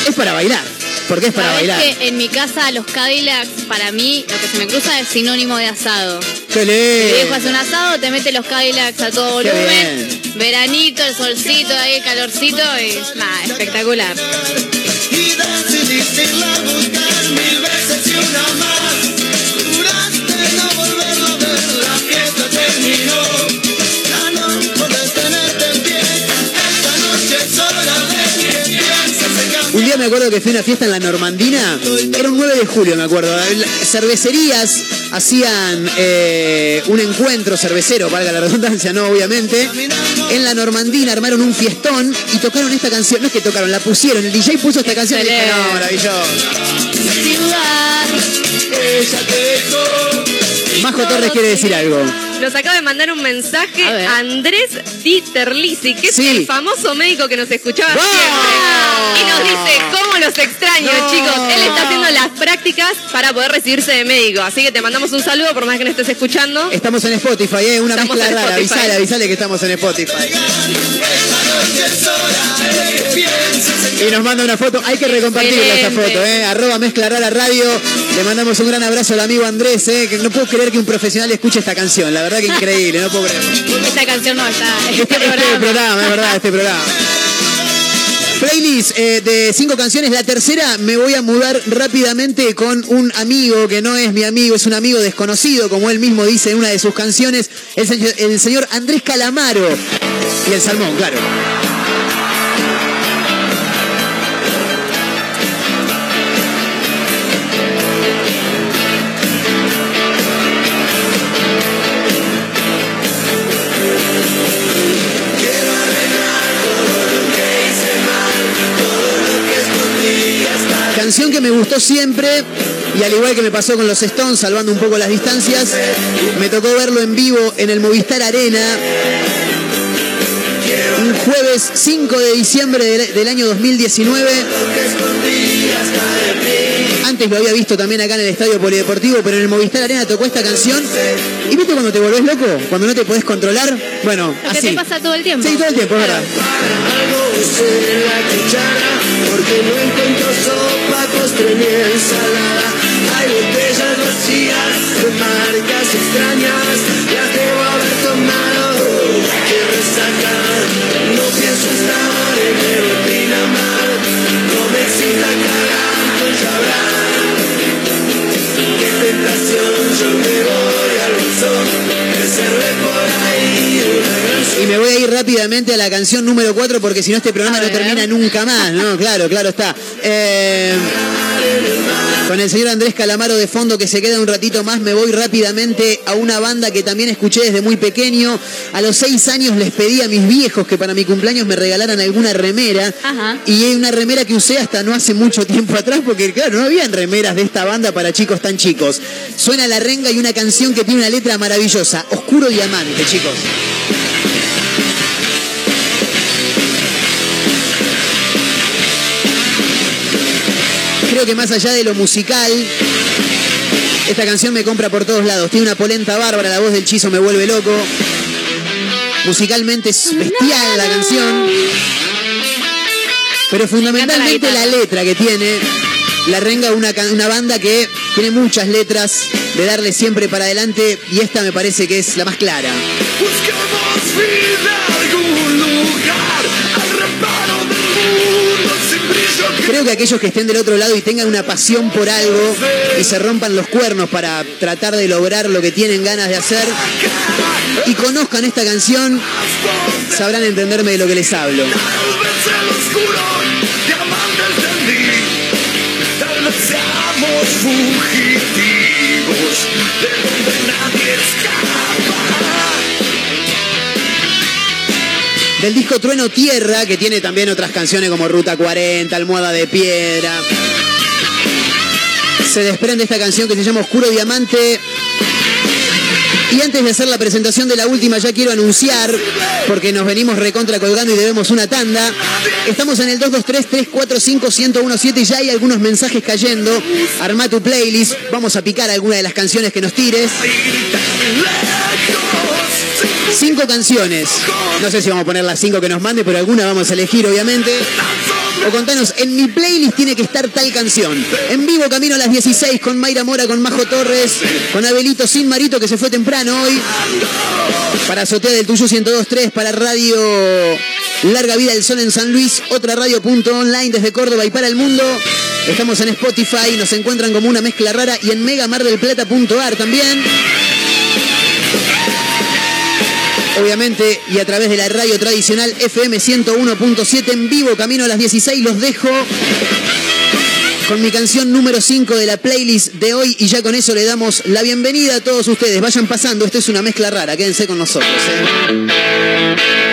es para bailar. Porque es para Sabés bailar. que en mi casa los Cadillacs, para mí, lo que se me cruza es sinónimo de asado. ¡Qué lindo! viejo hace un asado, te mete los Cadillacs a todo Qué volumen. Veranito, el solcito, ahí el calorcito y nada, espectacular. Y me acuerdo que fui a una fiesta en la Normandina, era un 9 de julio, me acuerdo. Cervecerías hacían eh, un encuentro cervecero, valga la redundancia, no, obviamente. En la Normandina armaron un fiestón y tocaron esta canción. No es que tocaron, la pusieron. El DJ puso esta canción y dije, no, maravilloso. Majo Torres quiere decir algo. Nos acaba de mandar un mensaje A. Andrés Dieterlisi, que es Sí. el famoso médico que nos escuchaba siempre. Y nos dice, ¿cómo los extraño, No. chicos? Él está haciendo las prácticas para poder recibirse de médico. Así que te mandamos un saludo, por más que no estés escuchando. Estamos en Spotify, ¿eh? Una Estamos mezcla rara. Avisale, avisale que estamos en Spotify. Esta Y nos manda una foto, hay que recompartirla Excelente. foto, ¿eh? Arroba mezcla rara radio. Le mandamos un gran abrazo al amigo Andrés, ¿eh? Que no puedo creer que un profesional escuche esta canción. La verdad que increíble, no puedo creer. Esta canción no está. Este, Este, este programa. programa, es verdad, este programa. Playlist eh, de cinco canciones. La tercera me voy a mudar rápidamente con un amigo que no es mi amigo, es un amigo desconocido, como él mismo dice en una de sus canciones, el, el señor Andrés Calamaro. Y el salmón, claro. Canción que me gustó siempre y al igual que me pasó con los Stones, salvando un poco las distancias, me tocó verlo en vivo en el Movistar Arena un jueves 5 de diciembre del, del año 2019. Antes lo había visto también acá en el Estadio Polideportivo, pero en el Movistar Arena tocó esta canción. ¿Y viste cuando te volvés loco? Cuando no te podés controlar. Bueno, Lo que así. te pasa todo el tiempo. Sí, todo el tiempo, es verdad. algo usé la cuchara porque no encuentro sopa, postre ni ensalada. Hay botellas vacías de marcas extrañas, Y me voy a ir rápidamente a la canción número 4 porque si no este programa no termina nunca más, ¿no? (laughs) Claro, claro está. Eh, con el señor Andrés Calamaro de fondo que se queda un ratito más, me voy rápidamente a una banda que también escuché desde muy pequeño. A los seis años les pedí a mis viejos que para mi cumpleaños me regalaran alguna remera. Ajá. Y es una remera que usé hasta no hace mucho tiempo atrás porque, claro, no habían remeras de esta banda para chicos tan chicos. Suena la renga y una canción que tiene una letra maravillosa. Oscuro Diamante, chicos. Creo que más allá de lo musical, esta canción me compra por todos lados. Tiene una polenta bárbara, la voz del chizo me vuelve loco. Musicalmente es bestial la canción. Pero fundamentalmente la, letra que tiene. La renga una, una banda que tiene muchas letras de darle siempre para adelante y esta me parece que es la más clara. Buscamos vida Creo que aquellos que estén del otro lado y tengan una pasión por algo y se rompan los cuernos para tratar de lograr lo que tienen ganas de hacer y conozcan esta canción, sabrán entenderme de lo que les hablo. Del disco Trueno Tierra, que tiene también otras canciones como Ruta 40, Almohada de Piedra. Se desprende esta canción que se llama Oscuro Diamante. Y antes de hacer la presentación de la última, ya quiero anunciar, porque nos venimos recontra colgando y debemos una tanda. Estamos en el 223-345-1017 y ya hay algunos mensajes cayendo. Arma tu playlist, vamos a picar alguna de las canciones que nos tires. Cinco canciones. No sé si vamos a poner las cinco que nos mande, pero alguna vamos a elegir, obviamente. O contanos, en mi playlist tiene que estar tal canción. En vivo, camino a las 16 con Mayra Mora, con Majo Torres, con Abelito Sin Marito, que se fue temprano hoy. Para Azotea del Tuyo 1023, para Radio Larga Vida del Sol en San Luis, otra radio punto online desde Córdoba y para el mundo. Estamos en Spotify, nos encuentran como una mezcla rara y en megamardelplata.ar también. Obviamente, y a través de la radio tradicional FM 101.7 en vivo, camino a las 16, los dejo con mi canción número 5 de la playlist de hoy y ya con eso le damos la bienvenida a todos ustedes. Vayan pasando, esto es una mezcla rara, quédense con nosotros. ¿eh?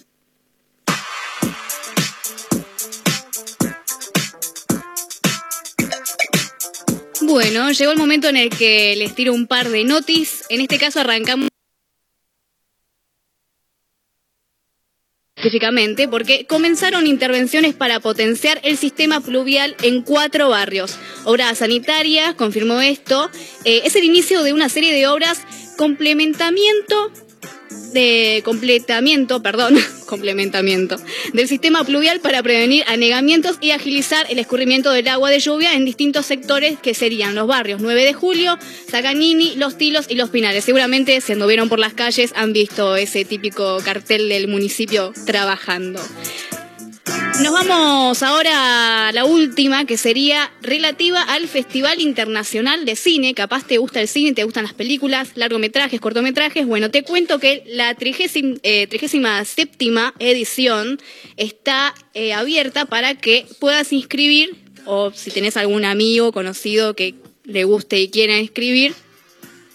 Bueno, llegó el momento en el que les tiro un par de notis. En este caso arrancamos específicamente porque comenzaron intervenciones para potenciar el sistema pluvial en cuatro barrios. Obras sanitarias, confirmó esto, eh, es el inicio de una serie de obras complementamiento de completamiento, perdón, (laughs) complementamiento del sistema pluvial para prevenir anegamientos y agilizar el escurrimiento del agua de lluvia en distintos sectores que serían los barrios 9 de Julio, Zaganini, Los Tilos y Los Pinares. Seguramente si anduvieron por las calles han visto ese típico cartel del municipio trabajando. Nos vamos ahora a la última, que sería relativa al Festival Internacional de Cine. Capaz te gusta el cine, te gustan las películas, largometrajes, cortometrajes. Bueno, te cuento que la trigésima, eh, trigésima séptima edición está eh, abierta para que puedas inscribir, o si tenés algún amigo conocido que le guste y quiera inscribir,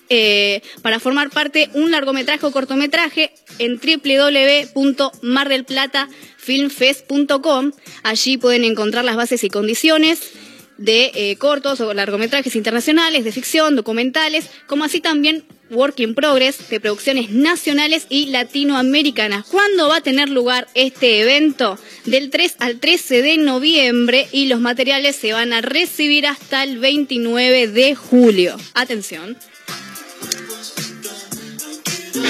eh, para formar parte un largometraje o cortometraje en www.mardelplatafilmfest.com. Allí pueden encontrar las bases y condiciones de eh, cortos o largometrajes internacionales, de ficción, documentales, como así también Work in Progress de producciones nacionales y latinoamericanas. ¿Cuándo va a tener lugar este evento? Del 3 al 13 de noviembre y los materiales se van a recibir hasta el 29 de julio. Atención. Hoy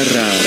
mezcla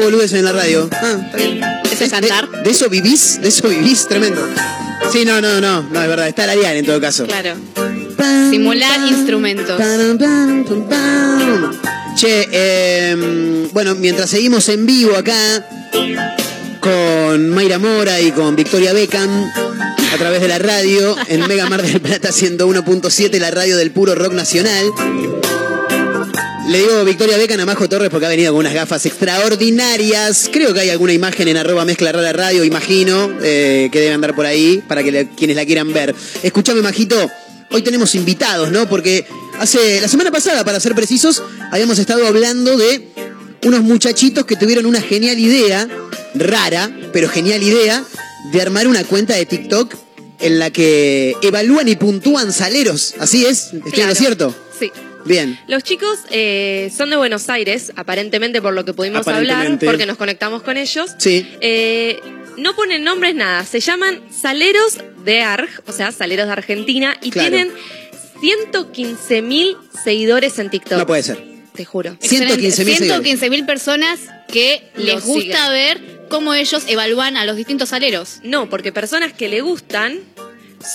Boludeces en la radio. Ah, está bien. ¿Eso es cantar? ¿De, de eso vivís? ¿De eso vivís? Tremendo. Sí, no, no, no, no, es verdad. Está la Ariane en todo caso. Claro. Simular instrumentos. Che, eh, bueno, mientras seguimos en vivo acá con Mayra Mora y con Victoria Beckham a través de la radio en Mega Mar del Plata (laughs) 101.7, la radio del puro rock nacional. Le digo Victoria Beckham a Majo Torres porque ha venido con unas gafas extraordinarias. Creo que hay alguna imagen en arroba mezcla rara radio, imagino, eh, que debe andar por ahí para que le- quienes la quieran ver. Escúchame, Majito, hoy tenemos invitados, ¿no? Porque hace la semana pasada, para ser precisos, habíamos estado hablando de unos muchachitos que tuvieron una genial idea, rara, pero genial idea, de armar una cuenta de TikTok en la que evalúan y puntúan saleros. ¿Así es? ¿Estoy en Claro. lo cierto? Sí. Bien. Los chicos eh, son de Buenos Aires, aparentemente por lo que pudimos hablar, porque nos conectamos con ellos. Sí. Eh, no ponen nombres nada, se llaman Saleros de Arg, o sea, Saleros de Argentina, y Claro. tienen 115 mil seguidores en TikTok. No puede ser. Te juro. 115.000 seguidores. mil personas que les gusta siguen. ver cómo ellos evalúan a los distintos saleros. No, porque personas que le gustan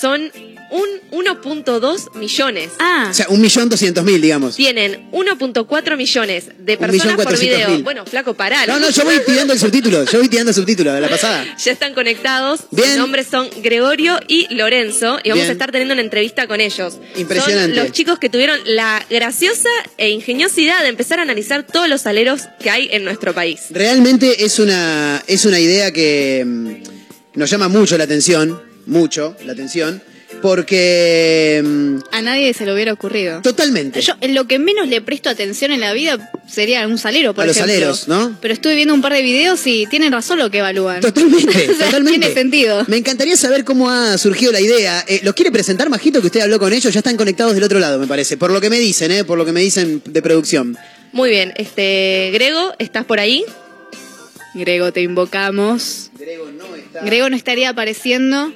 son un 1.2 millones. Ah. O sea, un millón doscientos mil, digamos. Tienen 1.4 millones de personas por video. mil. Bueno, flaco, pará. No, no, yo voy tirando el subtítulo. Yo voy tirando el subtítulo de la pasada. (laughs) Ya están conectados. Bien. Sus nombres son Gregorio y Lorenzo. Y vamos Bien. a estar teniendo una entrevista con ellos. Impresionante. Son los chicos que tuvieron la graciosa e ingeniosidad de empezar a analizar todos los aleros que hay en nuestro país. Realmente es una, es una idea que mm, nos llama mucho la atención, mucho la atención, porque mm, A nadie se le hubiera ocurrido. totalmente. Yo, en lo que menos le presto atención en la vida sería un salero, por A los ejemplo. saleros, ¿no? Pero estuve viendo un par de videos y tienen razón lo que evalúan. Totalmente, (laughs) O sea, totalmente. Tiene sentido. Me encantaría saber cómo ha surgido la idea. Eh, ¿Los quiere presentar, Majito, que usted habló con ellos? Ya están conectados del otro lado, me parece. Por lo que me dicen, ¿eh? Por lo que me dicen de producción. Muy bien, este Grego, ¿estás por ahí? Grego, te invocamos. Grego no estaría apareciendo.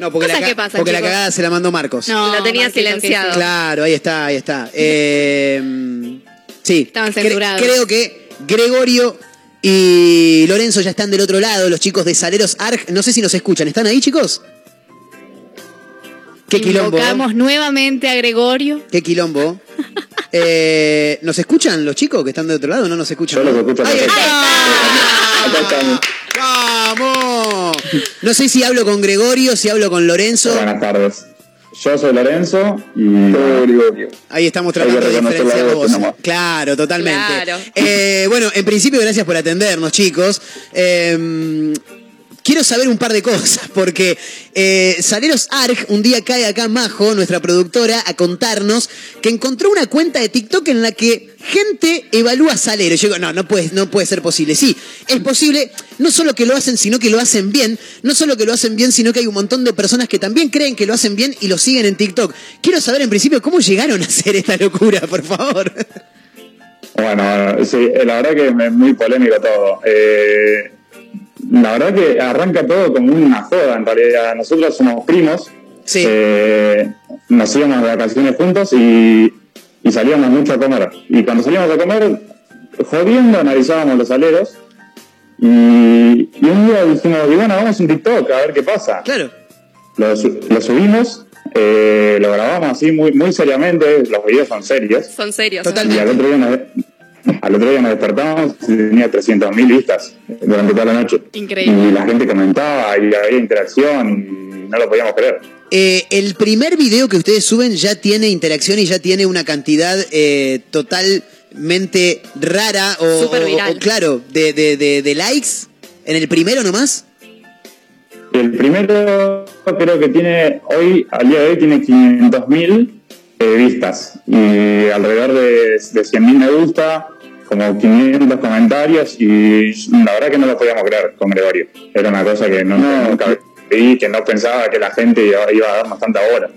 No, porque, la, ca- porque la cagada se la mandó Marcos. No, Lo tenía Marquito, silenciado. sí. Claro, ahí está, ahí está. Eh, sí. Estaban Cre- censurados. creo que Gregorio y Lorenzo ya están del otro lado, los chicos de Saleros Arg. No sé si nos escuchan. ¿Están ahí, chicos? Qué quilombo. ¿eh? Invocamos nuevamente a Gregorio. Qué quilombo. (laughs) Eh, ¿Nos escuchan los chicos que están del otro lado? ¿No nos escuchan? Yo los escucho Ahí está. ¡Vamos! No sé si hablo con Gregorio, si hablo con Lorenzo. Buenas tardes. Yo soy Lorenzo y Gregorio. Ahí estamos tratando de diferenciar nomás. Claro, totalmente. Claro. Eh, bueno, en principio, gracias por atendernos, chicos. Eh, quiero saber un par de cosas, porque eh, Saleros Arg un día cae acá Majo, nuestra productora, a contarnos que encontró una cuenta de TikTok en la que gente evalúa saleros. Yo digo, no, no puede, no puede ser posible. Sí, es posible, no solo que lo hacen, sino que lo hacen bien. No solo que lo hacen bien, sino que hay un montón de personas que también creen que lo hacen bien y lo siguen en TikTok. Quiero saber en principio cómo llegaron a hacer esta locura, por favor. Bueno, sí, la verdad que es muy polémico todo. Eh, la verdad que arranca todo como una joda en realidad. Nosotros somos primos. Sí. Eh, nos íbamos de vacaciones juntos y salíamos mucho a comer. Y cuando salíamos a comer, jodiendo, analizábamos los aleros. Y, y un día dijimos, y bueno, vamos a un TikTok a ver qué pasa. Claro. Lo, su- lo subimos, eh, lo grabamos así muy, muy seriamente, los videos son serios. Son serios. Y al otro día nos, al otro día nos despertamos y tenía 300.000 vistas durante toda la noche. Increíble. Y la gente comentaba y había interacción y no lo podíamos creer. Eh, el primer video que ustedes suben ya tiene interacción y ya tiene una cantidad eh, totalmente rara o, claro, de, de- de- de likes. ¿En el primero nomás? El primero creo que tiene, hoy, al día de hoy, tiene 500.000 eh, vistas y alrededor de, de 100.000 me gusta, como 500 comentarios y la verdad que no lo podíamos creer con Gregorio. Era una cosa que no, nunca vi, que no pensaba que la gente iba, iba a darnos tanta hora.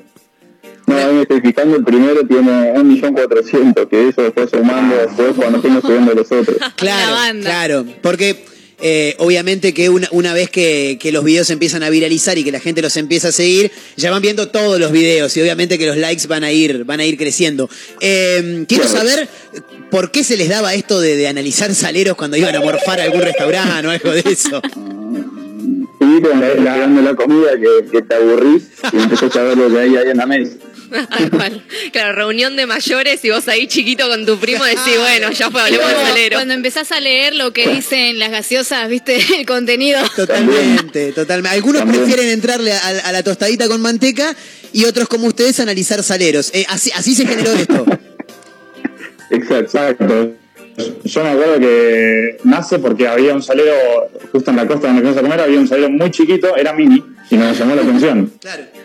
No, ahí me estoy fijando, el primero tiene 1.400.000, que eso después sumando, después cuando fuimos subiendo los otros. Claro, claro. Porque eh, obviamente que una, una vez que, que los videos empiezan a viralizar y que la gente los empieza a seguir, ya van viendo todos los videos y obviamente que los likes van a ir, van a ir creciendo. Eh, quiero saber por qué se les daba esto de, de analizar saleros cuando iban a morfar a algún restaurante o algo de eso. Sí, estás esperando la comida que, que te aburrís y empezás a ver lo que hay ahí en la mesa. (laughs) Tal cual. Claro, reunión de mayores y vos ahí chiquito con tu primo decís, bueno, ya fue, hablemos de Cuando, salero. cuando empezás a leer lo que dicen las gaseosas, viste, (laughs) el contenido. Totalmente, totalmente. Algunos prefieren entrarle a, a la tostadita con manteca y otros como ustedes analizar saleros. Eh, así, así se generó esto. (laughs) Exacto. Yo me acuerdo que nace porque había un salero, justo en la costa donde fuimos a comer, había un salero muy chiquito, era mini, y nos llamó la atención.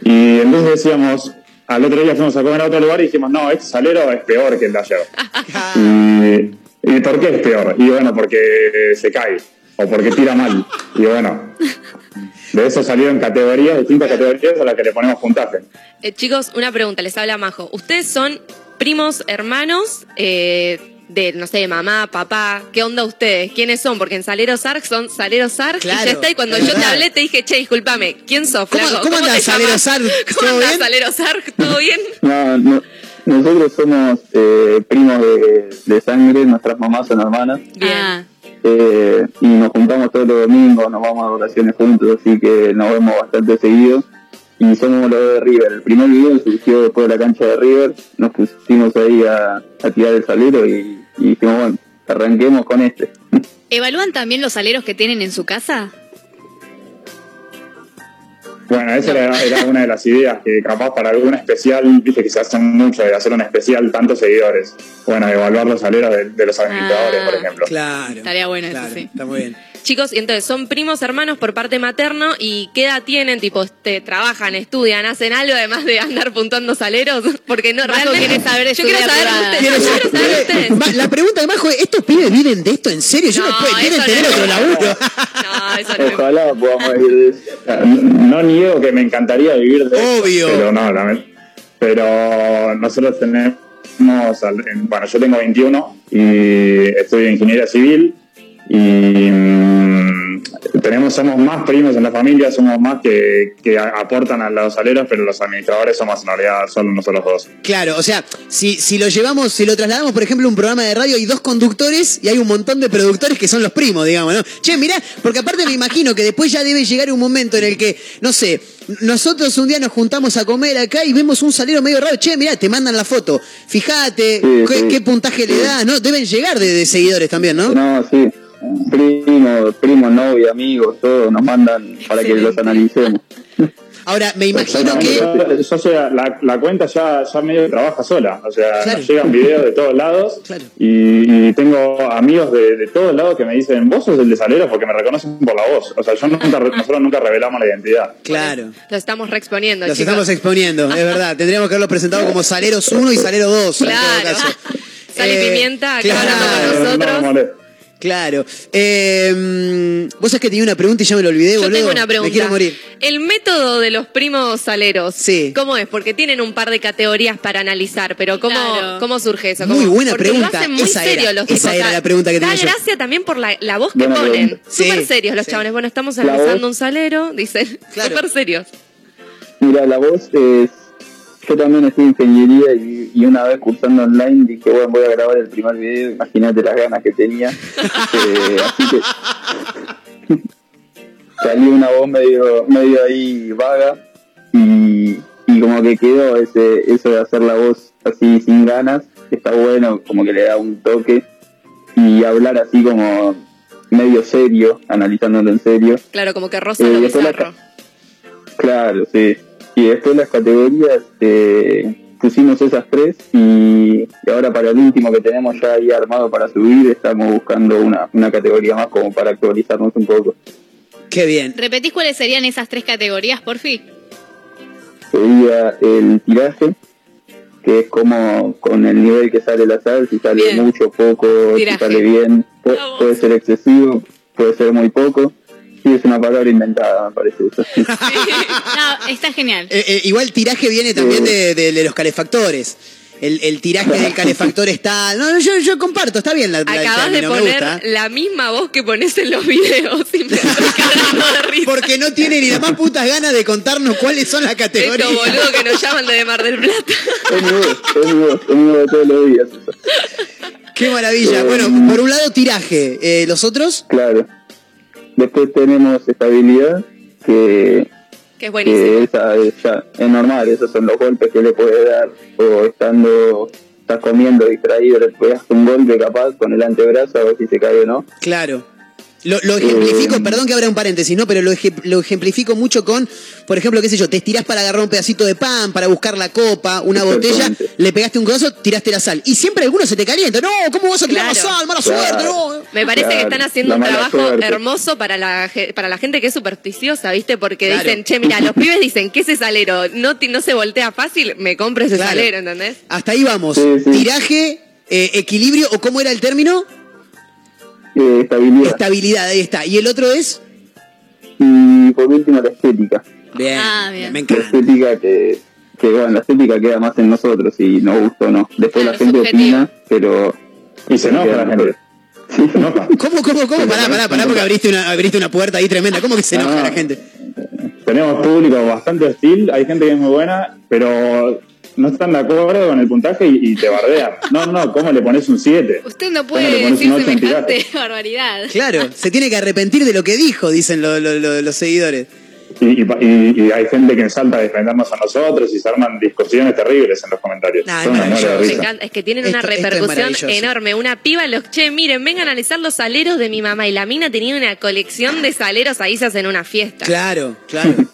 Y entonces decíamos, al otro día fuimos a comer a otro lugar y dijimos, no, este salero es peor que el de ayer. (laughs) y, ¿Y por qué es peor? Y bueno, porque se cae, o porque tira mal. Y bueno, de eso salieron categorías, distintas categorías a las que le ponemos puntaje. Eh, chicos, una pregunta, les habla Majo. ¿Ustedes son primos, hermanos, eh, de, no sé, mamá, papá? ¿Qué onda ustedes? ¿Quiénes son? Porque en Saleros Arc son Saleros Arc y Claro, ya está. Y cuando es yo te hablé te dije, che, discúlpame, ¿quién sos, ¿Cómo- cómo? Saleros Arc? (laughs) ¿Cómo ¿Todo andás, bien? Saleros Arc? ¿Todo bien? (laughs) No, no, nosotros somos eh, primos de, de sangre, nuestras mamás son hermanas. Bien. Eh, y nos juntamos todos los domingos, nos vamos a vacaciones juntos, así que nos vemos bastante seguido. Y somos los de River. El primer video surgió después de la cancha de River, nos pusimos ahí a, a tirar el salero y, y dijimos, bueno, arranquemos con este. (laughs) ¿Evalúan también los saleros que tienen en su casa? Bueno, esa era, era una de las ideas, que capaz para algún especial, viste que se hacen mucho de hacer un especial tantos seguidores. Bueno, evaluar los aleros de, de los administradores, por ejemplo. Claro. Estaría bueno eso, sí. Está muy bien. Chicos, y entonces son primos hermanos por parte materno y ¿qué edad tienen? Tipo, este, trabajan, estudian, hacen algo además de andar puntuando saleros, (laughs) porque no Majo realmente quiere saber yo quiero saber ustedes, yo quiero saber de ustedes. La pregunta de Majo es, ¿estos pibes viven de esto en serio? Yo no, No, puedo, quieren tener no. otro laburo. (laughs) No, eso no. Ojalá podamos ir de eso. No niego que me encantaría vivir de esto, Obvio. pero no, la- pero nosotros tenemos, bueno, yo tengo 21 y estudio ingeniería civil y mm, tenemos, somos más primos en la familia, somos más que, que aportan a los aleros, pero los administradores somos en realidad solo nosotros dos. Claro, o sea, si, si lo llevamos, si lo trasladamos, por ejemplo, a un programa de radio, hay dos conductores y hay un montón de productores que son los primos, digamos, ¿no? Che, mirá, porque aparte me imagino que después ya debe llegar un momento en el que, no sé, nosotros un día nos juntamos a comer acá y vemos un salero medio raro. Che, mirá, te mandan la foto. Fíjate, Sí, qué, sí. qué puntaje le das, ¿no? Deben llegar de, de seguidores también, ¿no? No, sí. Primos, primos, novios, amigos, todos nos mandan para que los analicemos. Ahora, me imagino que... Yo, yo sea, la, la cuenta ya, ya medio trabaja sola, o sea, Claro. nos llegan videos de todos lados y, y tengo amigos de, de todos lados que me dicen, vos sos el de Salero porque me reconocen por la voz, o sea, yo nunca, nosotros nunca revelamos la identidad. Claro. Lo estamos reexponiendo, Los chicos. estamos exponiendo, es verdad. Tendríamos que haberlo presentado como Saleros 1 y Salero 2, en todo Claro. caso. Sal y Eh, pimienta, acá claro. hablando con nosotros. No, no, Claro. Eh, mm, Vos sabés que tenía una pregunta y ya me lo olvidé, Yo boludo. tengo una pregunta. Me quiero morir. El método de los primos saleros, Sí. ¿cómo es? Porque tienen un par de categorías para analizar, pero ¿cómo, Claro. ¿cómo surge eso? Muy ¿Cómo- buena porque pregunta. Lo hacen muy Esa serio era, los esa tipos. era Da- la pregunta que Da tenía yo. gracia también por la, la voz que Buena ponen. pregunta. Súper Sí, serios los sí. chabones. Bueno, estamos La analizando voz- un salero, dicen. Claro. Súper serios. Mira, la voz es... Yo también estoy en ingeniería y, y una vez cursando online dije, bueno, voy a grabar el primer video, imagínate las ganas que tenía. (laughs) Eh, así que (laughs) salió una voz medio, medio ahí vaga y, y como que quedó ese, eso de hacer la voz así sin ganas, está bueno, como que le da un toque y hablar así como medio serio, analizándolo en serio. Claro, como que rosa Eh, lo la. Claro, sí. Y después las categorías eh, pusimos esas tres y, y ahora para el último que tenemos ya ahí armado para subir estamos buscando una, una categoría más como para actualizarnos un poco. Qué bien. ¿Repetís cuáles serían esas tres categorías, por fin? Sería el tiraje, que es como con el nivel que sale la sal, si sale Bien. mucho, poco, Tiraje. si sale bien, pu- puede ser excesivo, puede ser muy poco. Sí, es una palabra inventada, me parece eso. (laughs) No, está genial. Eh, eh, igual tiraje viene también de, de- de los calefactores. El, el tiraje del calefactor está. No, no, yo, yo comparto, está bien la, el Acabas de me poner gusta. la misma voz que pones en los videos. Porque no tiene ni la más putas ganas de contarnos cuáles son las categorías. Estos boludos que nos llaman de Mar del Plata. es mi voz, es mi voz, es mi voz de todos los días. Qué maravilla. Bueno, por un lado tiraje. Eh, ¿Los otros? Claro. Después tenemos estabilidad, que, Que es buenísimo. que esa es normal, esos son los golpes que le puede dar, o estando, estás comiendo distraído, le pegas un golpe capaz con el antebrazo a ver si se cae o no. Claro. Lo, lo ejemplifico, Eh, perdón que abra un paréntesis, ¿no? Pero lo, eje- lo ejemplifico mucho con, por ejemplo, qué sé yo, te estirás para agarrar un pedacito de pan, para buscar la copa, una botella, le pegaste un codazo, tiraste la sal. Y siempre alguno se te calienta. No, ¿cómo vas a tirar la sal? Mala Claro. suerte, no. Me parece que están haciendo la un trabajo suerte. hermoso para la, para la gente que es supersticiosa, ¿viste? Porque Claro. dicen, che, mira, los pibes dicen que ese salero no, no se voltea fácil, me compro ese Claro. salero, ¿entendés? Hasta ahí vamos. Sí, sí. Tiraje, eh, equilibrio, o cómo era el término? Eh, estabilidad. Estabilidad, ahí está. ¿Y el otro es? Y por último la estética. Bien, Ah, bien. me La encanta. estética que, que bueno, la estética queda más en nosotros y nos gusta o no. Después Claro, la gente subjetivo. opina, pero... Y se enoja la gente. Se enoja. (laughs) ¿Cómo, cómo, cómo? Pará, pará, pará, porque abriste una, abriste una puerta ahí tremenda. ¿Cómo que se enoja Ah. la gente? Tenemos público bastante hostil, hay gente que es muy buena, pero no están de acuerdo con el puntaje y, y te bardean. No, no, ¿cómo le pones un 7? Usted no ¿Cómo le puede pones decir un ocho en semejante (laughs) barbaridad. Claro, se tiene que arrepentir de lo que dijo, dicen lo- lo- lo- los seguidores. Y, y, y- y hay gente que salta a defendernos a nosotros y se arman discusiones terribles en los comentarios. Nah, es Son. Me encanta, es que tienen Esto- una repercusión enorme. Una piba, los che, miren, vengan a analizar los saleros de mi mamá. Y la mina tenía una colección de saleros, ahí se hacen una fiesta. Claro, claro. (laughs)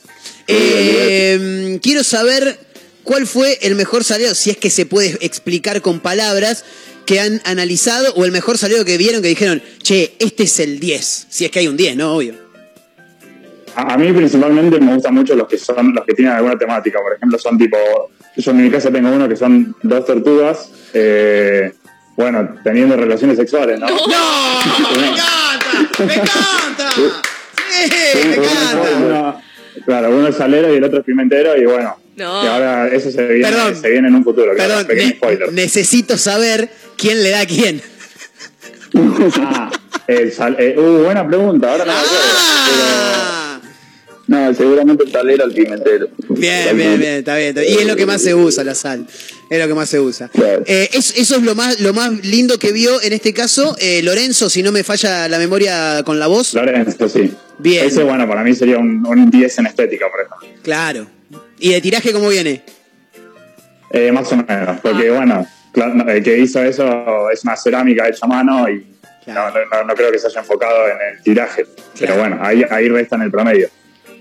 Eh, quiero saber cuál fue el mejor salero, si es que se puede explicar con palabras, que han analizado, o el mejor salero que vieron que dijeron, che, este es el 10. Si es que hay un 10, ¿no? Obvio. A, a mí principalmente me gustan mucho los que son los que tienen alguna temática. Por ejemplo, son tipo, yo en mi casa tengo uno que son dos tortugas, eh, bueno, teniendo relaciones sexuales, ¿no? (laughs) ¡No! (laughs) ¡Me encanta! ¡Me encanta! ¡Sí! ¡Me encanta! Uno- claro, uno es salero y el otro es pimentero y bueno. No. Y ahora eso se viene, Perdón. se viene en un futuro. claro, Perdón, pequeño ne- spoiler. necesito saber quién le da a quién. (laughs) Ah, el sal- eh, uh, buena pregunta, ahora no me acuerdo. Ah. No, seguramente el talero al pimentero. Bien, bien, bien, está bien. está bien. Y es lo que más se usa, la sal. Es lo que más se usa. Claro. Eh, es- eso es lo más, lo más lindo que vio en este caso eh, Lorenzo, si no me falla la memoria con la voz. Lorenzo, sí. Bien. Ese, bueno, para mí sería un, un 10 en estética, por ejemplo. Claro. ¿Y de tiraje cómo viene? Eh, más o menos, porque bueno, claro, no, el que hizo eso es una cerámica hecha a mano y no, no- no- no creo que se haya enfocado en el tiraje. Pero bueno, ahí, ahí resta en el promedio.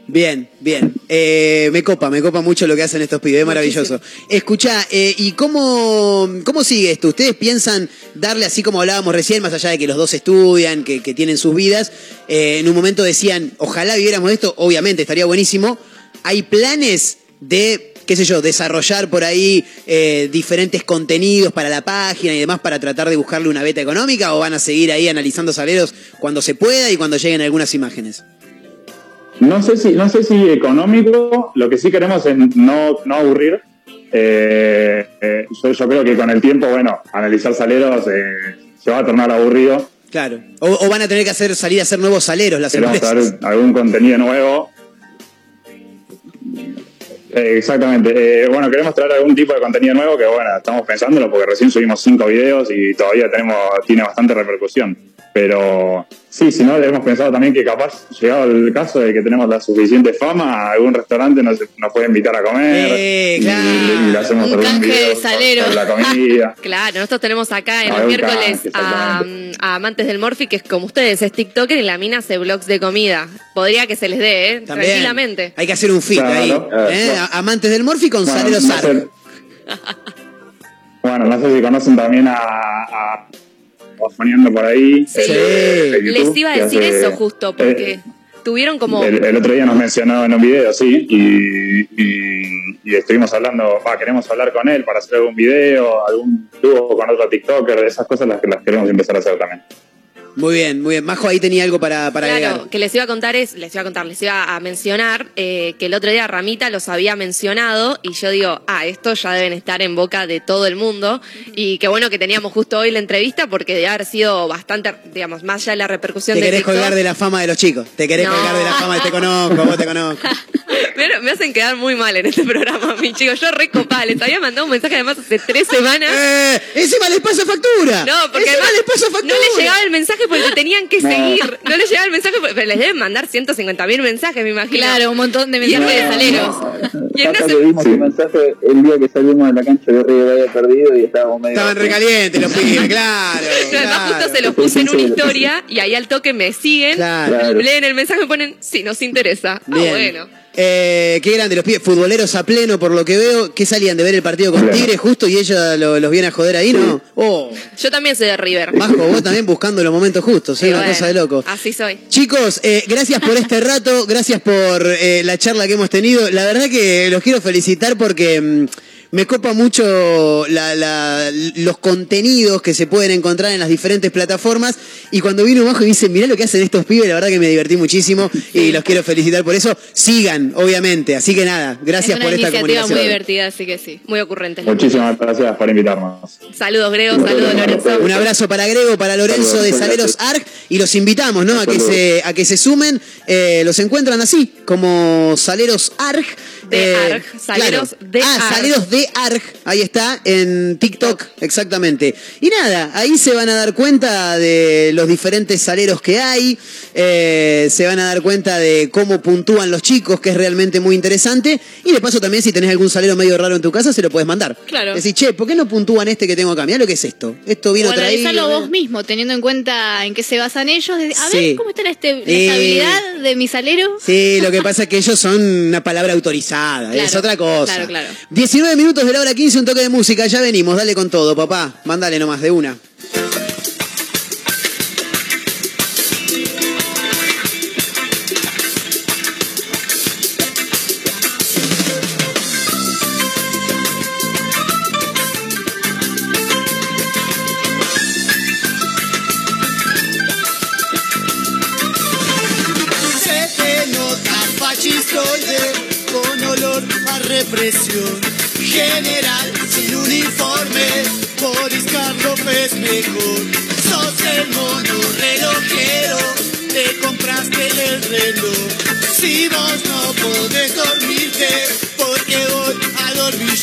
Bien, bien. Eh, me copa, me copa mucho lo que hacen estos pibes, es maravilloso. Escuchá, eh, ¿y cómo, cómo sigue esto? ¿Ustedes piensan darle, así como hablábamos recién, más allá de que los dos estudian, que, que tienen sus vidas, eh, en un momento decían, ojalá viviéramos esto, obviamente estaría buenísimo. ¿Hay planes de, qué sé yo, desarrollar por ahí eh, diferentes contenidos para la página y demás para tratar de buscarle una beta económica o van a seguir ahí analizando saleros cuando se pueda y cuando lleguen algunas imágenes? No sé si, no sé si económico, lo que sí queremos es no, no aburrir. Eh, eh, yo, yo creo que con el tiempo, bueno, analizar saleros eh, se va a tornar aburrido. Claro. O, o van a tener que hacer salir a hacer nuevos saleros las empresas. saber algún contenido nuevo. Eh, exactamente. Eh, bueno, queremos traer algún tipo de contenido nuevo que, bueno, estamos pensándolo porque recién subimos cinco videos y todavía tenemos tiene bastante repercusión. Pero sí, si no, hemos pensado también que capaz, llegado el caso de que tenemos la suficiente fama, algún restaurante nos, nos puede invitar a comer. Eh, y- y, le hacemos Un canje video de salero. la (laughs) comida. Claro, nosotros tenemos acá en Ah, los un miércoles canje, a, a Amantes del Morphy, que es como ustedes, es TikToker y la mina hace vlogs de comida. Podría que se les dé, ¿eh? También. Tranquilamente. Hay que hacer un fit Claro, ahí. claro. ¿eh? A- Amantes del Morphy con Bueno, Salero no Sar. sé- (laughs) Bueno, no sé si conocen también a, a Bajoneando por ahí. Sí. eh, YouTube, Les iba a que decir hace- eso justo, porque eh, tuvieron como... El, el otro día nos mencionó en un video, sí, y, y- y estuvimos hablando, va, queremos hablar con él para hacer algún video, algún dúo con otro TikToker, esas cosas las, las queremos empezar a hacer también. Muy bien, muy bien. Majo ahí tenía algo para, para Claro, agregar. que les iba a contar es, les iba a contar, les iba a mencionar eh, que el otro día Ramita los había mencionado y yo digo, ah, estos ya deben estar en boca de todo el mundo y qué bueno que teníamos justo hoy la entrevista porque debe haber sido bastante, digamos, más allá de la repercusión Te de querés TikTok. colgar de la fama de los chicos. Te querés No. colgar de la fama de te conozco, vos te conozco. (laughs) Pero me hacen quedar muy mal en este programa, mi chicos. Yo recopada, les había mandado un mensaje además hace tres semanas. Eh, encima les paso factura. No, porque Encima además les paso factura. no les llegaba el mensaje porque te tenían que (laughs) No. seguir. No les llegaba el mensaje porque pero les deben mandar 150 mil mensajes, me imagino. Claro, un montón de mensajes de saleros. Y en que vimos el mensaje el día que salimos de la cancha de River había perdido y estábamos medio... Estaban recalientes los pibes, (laughs) claro. Pero además claro. justo se los puse en una historia y ahí al toque me siguen, Claro. leen el mensaje y me ponen, si nos interesa. Ah, Bien. bueno. Eh, qué grande, los pibes futboleros a pleno por lo que veo. ¿Qué salían de ver el partido con. Tigre justo y ella lo- los viene a joder ahí, no? Oh, Yo también soy de River. Majo, vos también buscando los momentos justos, ¿eh? Una bueno, cosa de loco. Así soy. Chicos, eh, gracias por este rato, gracias por eh, la charla que hemos tenido. La verdad que los quiero felicitar porque mm, me copa mucho la- la- los contenidos que se pueden encontrar en las diferentes plataformas. Y cuando vino Majo y dice, mirá lo que hacen estos pibes, la verdad que me divertí muchísimo y los quiero felicitar por eso. Sigan, obviamente. Así que nada, gracias es por esta iniciativa comunicación. muy divertida, así que sí. Muy ocurrente. Muchísimas gracias por invitarnos. Saludos, Grego. Saludos, Lorenzo. Un abrazo para Grego, para Lorenzo de Saleros Arc y los invitamos, ¿no? A que se a que se sumen. Eh, los encuentran así como Saleros Arc. De Arc, Saleros de ah, Arc. Saleros de Arc. Ahí está en TikTok, exactamente. Y nada, ahí se van a dar cuenta de los diferentes saleros que hay. eh, se van a dar cuenta de cómo puntúan los chicos, que es realmente muy interesante. Y de paso también si tenés algún salero medio raro en tu casa, se lo puedes mandar. Claro. Decís, che, ¿por qué no puntúan este que tengo acá? Mirá lo que es esto. Esto vino o traído. analizarlo vos mismo, teniendo en cuenta en qué se basan ellos. a Sí. ver, ¿cómo está la, este- Eh. estabilidad de mi salero? Sí, lo que pasa es que ellos son una palabra autorizada, es otra cosa. claro, claro. 19 minutos de la hora 15, un toque de música, ya venimos, dale con todo, papá. Mándale nomás de una.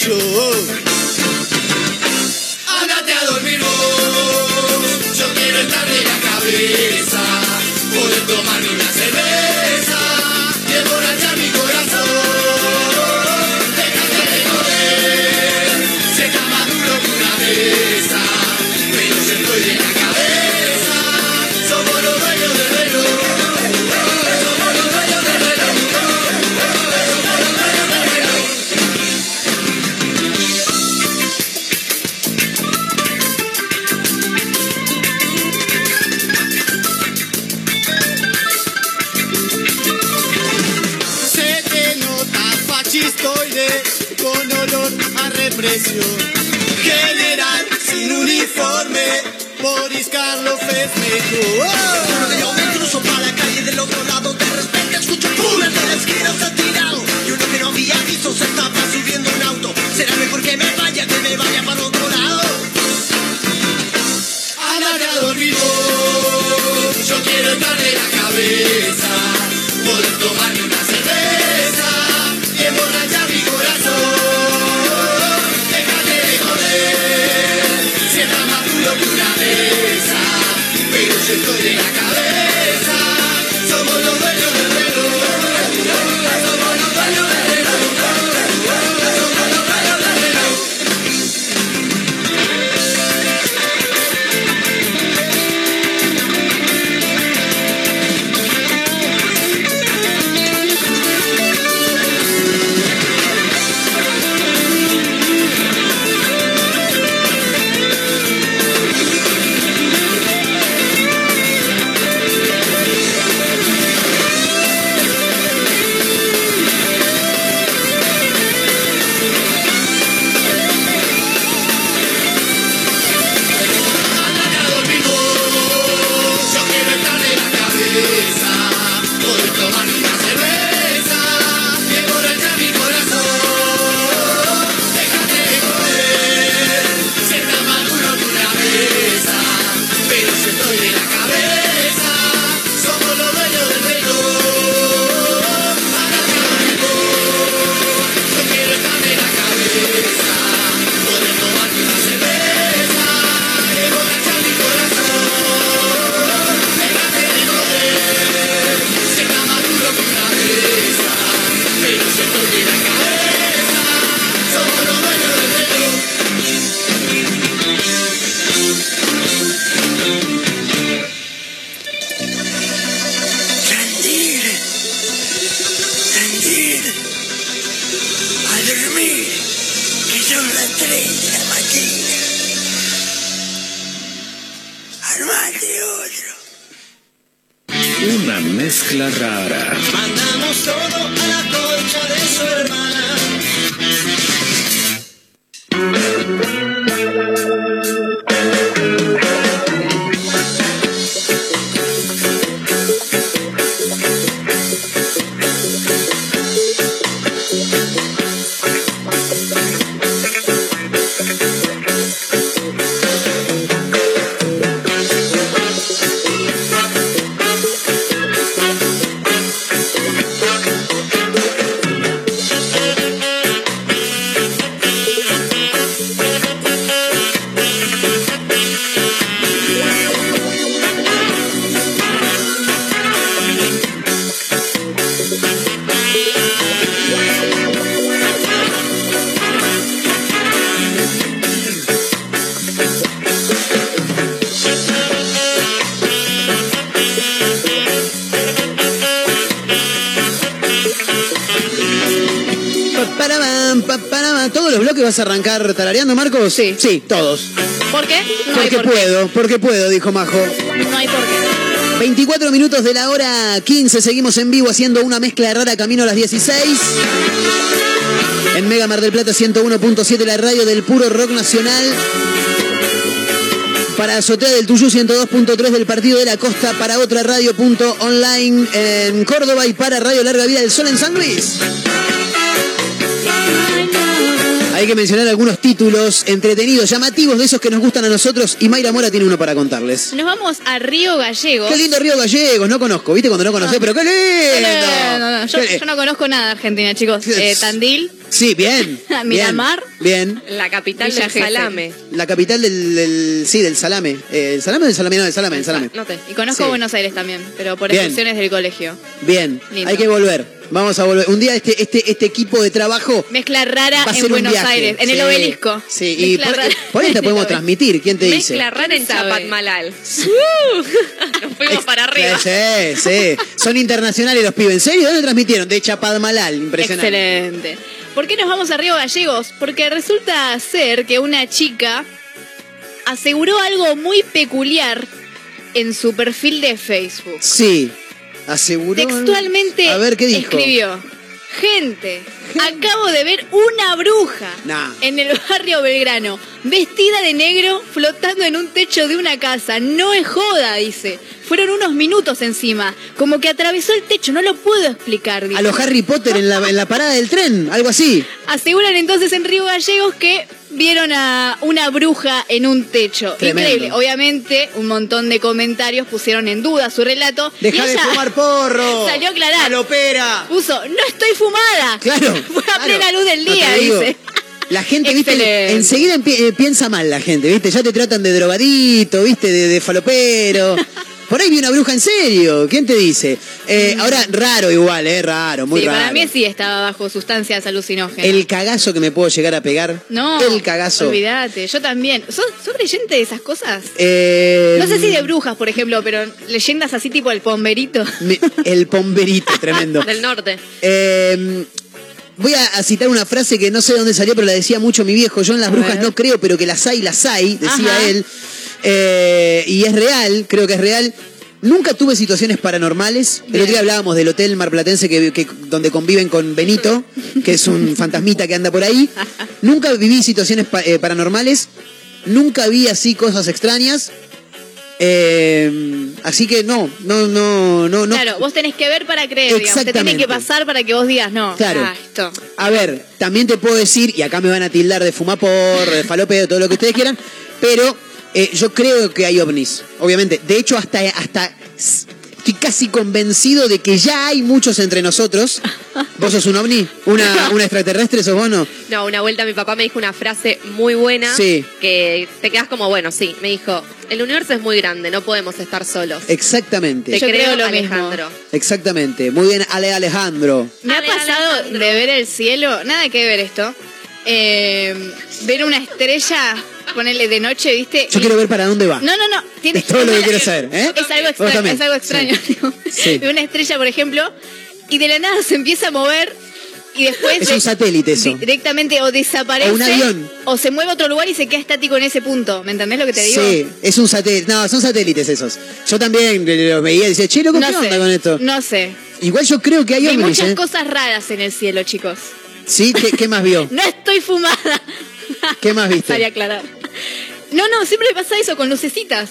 A vas a arrancar tarareando, Marcos? Sí. Sí, todos. ¿Por qué? No Porque por qué. puedo, porque puedo, dijo Majo. No hay por qué. 24 minutos de la hora 15, seguimos en vivo haciendo una mezcla rara camino a las 16. En Mega Mar del Plata 101.7, la radio del puro rock nacional. Para Azotea del Tuyú 102.3 del Partido de la Costa, para otra radio punto online en Córdoba y para Radio Larga Vida del Sol en San Luis. Hay que mencionar algunos títulos entretenidos, llamativos de esos que nos gustan a nosotros y Mayra Mora tiene uno para contarles. Nos vamos a Río Gallegos. Qué lindo Río Gallegos, no conozco, ¿viste? Cuando no conocés, pero qué lindo. No, no, no, Yo, Qué- yo no conozco nada de Argentina, chicos. (laughs) Eh, Tandil, Sí, bien. (laughs) Miramar. Bien. La capital Villa del salame. La capital del, del- sí, del salame. Eh, ¿El salame o del salame? No, del salame, del salame. No te. y conozco Sí. Buenos Aires también, pero por Bien. excursiones del colegio. Bien, Lindo. hay que volver. Vamos a volver. Un día este, este, este equipo de trabajo Mezcla rara va a en Buenos viaje. Aires, en el obelisco. Sí, y por, por ahí te podemos (laughs) transmitir. ¿Quién te dice? Mezcla rara en. Uh, (laughs) Nos fuimos para arriba. Sí, sí. Son internacionales los pibes. ¿En serio? ¿Dónde transmitieron? De Chapadmalal. Impresionante. Excelente. ¿Por qué nos vamos a Río Gallegos? Porque resulta ser que una chica aseguró algo muy peculiar en su perfil de Facebook. Sí. Aseguró. Textualmente A ver, ¿qué dijo? escribió. Gente, acabo de ver una bruja Nah. en el barrio Belgrano, vestida de negro, flotando en un techo de una casa. No es joda, dice. Fueron unos minutos encima, como que atravesó el techo, no lo puedo explicar. dice. A los Harry Potter en la, en la parada del tren, algo así. Aseguran entonces en Río Gallegos que vieron a una bruja en un techo. Tremendo. Increíble. Obviamente, un montón de comentarios pusieron en duda su relato. Deja de fumar porro. Salió a aclarar. Falopera. Puso, no estoy fumada. (laughs) Claro. (laughs) Fue a claro. plena luz del día, dice. La gente, viste, enseguida eh, piensa mal la gente, viste, ya te tratan de drogadito, viste, de, de falopero. (laughs) Por ahí vi una bruja en serio, ¿quién te dice? Eh, ahora, raro igual, eh, raro, muy sí, raro. para mí sí estaba bajo sustancias alucinógenas. El cagazo que me puedo llegar a pegar. no, El cagazo. olvídate. Yo también. ¿Sos, sos creyente de esas cosas? Eh, No sé si de brujas, por ejemplo, pero leyendas así tipo el pomberito. me- el (laughs) pomberito, tremendo. Del norte. Eh, voy a, a citar una frase que no sé de dónde salió, pero la decía mucho mi viejo. Yo en las brujas no creo, pero que las hay, las hay, decía Ajá. él. Eh, y es real, creo que es real. Nunca tuve situaciones paranormales. El Bien. otro día hablábamos del hotel marplatense que, que- donde conviven con Benito, que es un fantasmita que anda por ahí. Nunca viví situaciones pa- eh, paranormales. Nunca vi así cosas extrañas. Eh, así que no, no, no, no, no. Claro, vos tenés que ver para creer, digamos. Te tiene Exactamente. que pasar para que vos digas, no. Claro. ah, esto. A ver, también te puedo decir, y acá me van a tildar de fumapor, de falopeo, todo lo que ustedes quieran, pero eh, yo creo que hay ovnis, obviamente. De hecho, hasta, hasta estoy casi convencido de que ya hay muchos entre nosotros. ¿Vos sos un ovni? ¿Una, una extraterrestre sos vos no? No, una vuelta mi papá me dijo una frase muy buena Sí. que te quedas como, bueno, sí, me dijo, el universo es muy grande, no podemos estar solos. Exactamente. Te Yo creo, creo lo Alejandro. Exactamente. Muy bien, Ale Alejandro. Me ha pasado de ver el cielo, nada que ver esto. eh, ver una estrella, ponerle de noche, ¿viste? Yo Y- quiero ver para dónde va. No, no, no. Tiene, Es todo lo que quiero saber, ¿eh? Es algo extraño. Es algo extraño. Sí. Una estrella, por ejemplo, y de la nada se empieza a mover y después Es de- un satélite eso. di- directamente o desaparece O un avión. o se mueve a otro lugar y se queda estático en ese punto. ¿Me entendés lo que te digo? Sí, es un satélite. No, son satélites esos. Yo también los veía y decía, che, loco, No ¿qué sé, onda con esto? No sé. Igual yo creo que hay Hay ovnis, muchas ¿eh? cosas raras en el cielo, chicos. ¿Sí? ¿Qué, qué más vio? (laughs) No estoy fumada. ¿Qué más viste? Para aclarar. No, no, siempre pasa eso con lucecitas.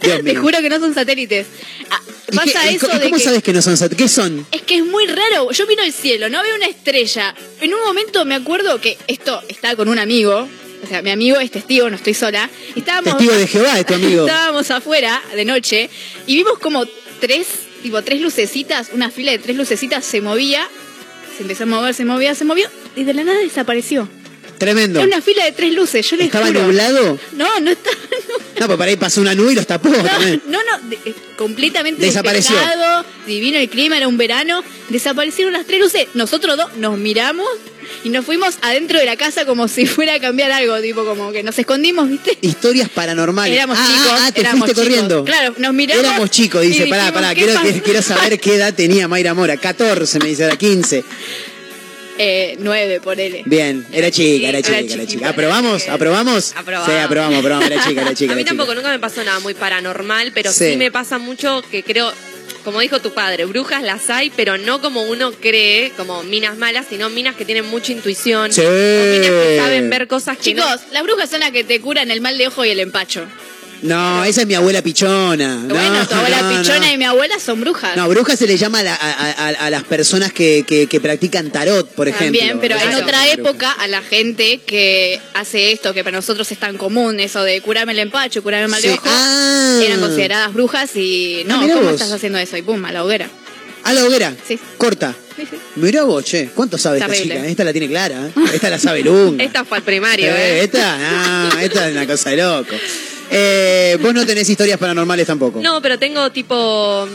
Te juro que no son satélites. Ah, ¿Y qué- eso de ¿Cómo que sabes que no son satélites? ¿Qué son? es que es muy raro. Yo miro el cielo, no veo una estrella. En un momento me acuerdo que esto estaba con un amigo. O sea, mi amigo es testigo, no estoy sola. Estábamos, Testigo de Jehová es tu amigo. (laughs) Estábamos afuera de noche y vimos como tres, tipo tres lucecitas, una fila de tres lucecitas se movía, se empezó a mover, se movía, se movió y de la nada desapareció. Tremendo. Era una fila de tres luces, yo les ¿Estaba juro. nublado? No, no está. (laughs) No, pues para ahí pasó una nube y los tapó también. No, no, de- eh, completamente Desapareció. despejado, divino el clima, era un verano, desaparecieron las tres luces, nosotros dos nos miramos y nos fuimos adentro de la casa como si (laughs) fuera a cambiar algo, tipo como que nos escondimos, ¿viste? Historias paranormales. Éramos ah, chicos, ah, ah, te fuiste chicos. corriendo. Claro, nos miramos. Éramos chicos, dice, pará, pará, ¿qué quiero, quiero saber qué edad tenía Mayra Mora. 14, me dice, era 15. Eh, nueve, ponele. Bien, era chica, era Era chica, era chica. ¿Aprobamos? ¿Aprobamos? Aprobamos. Sí, aprobamos, aprobamos, era chica, era chica. A mí era chica. tampoco, nunca me pasó nada muy paranormal, pero Sí. sí. me pasa mucho que creo, como dijo tu padre, brujas las hay, pero no como uno cree, como minas malas, sino minas que tienen mucha intuición. Sí. O minas que saben ver cosas que Chicos, no- las brujas son las que te curan el mal de ojo y el empacho. No, esa es mi abuela pichona. No, bueno, tu abuela no, pichona no. y mi abuela son brujas. No, bruja se le llama a, la- a- a- a las personas que, que- que practican tarot, por ejemplo. También, pero en otra época a la gente que hace esto, que para nosotros es tan común, eso de curarme el empacho, curarme el mal de Sí. ojo, Ah. eran consideradas brujas y no, Ah, mirá ¿cómo vos. estás haciendo eso? Y pum, a la hoguera. ¿A la hoguera? Sí. Corta. Sí, sí. Mirá vos, che. ¿Cuánto sabe esta chica? Esta la tiene clara, ¿eh? Esta la sabe Lunga. (laughs) Esta fue al primario, Eh, ¿eh? esta, no, esta es una cosa de loco. Eh, vos no tenés historias paranormales tampoco. No, pero tengo tipo,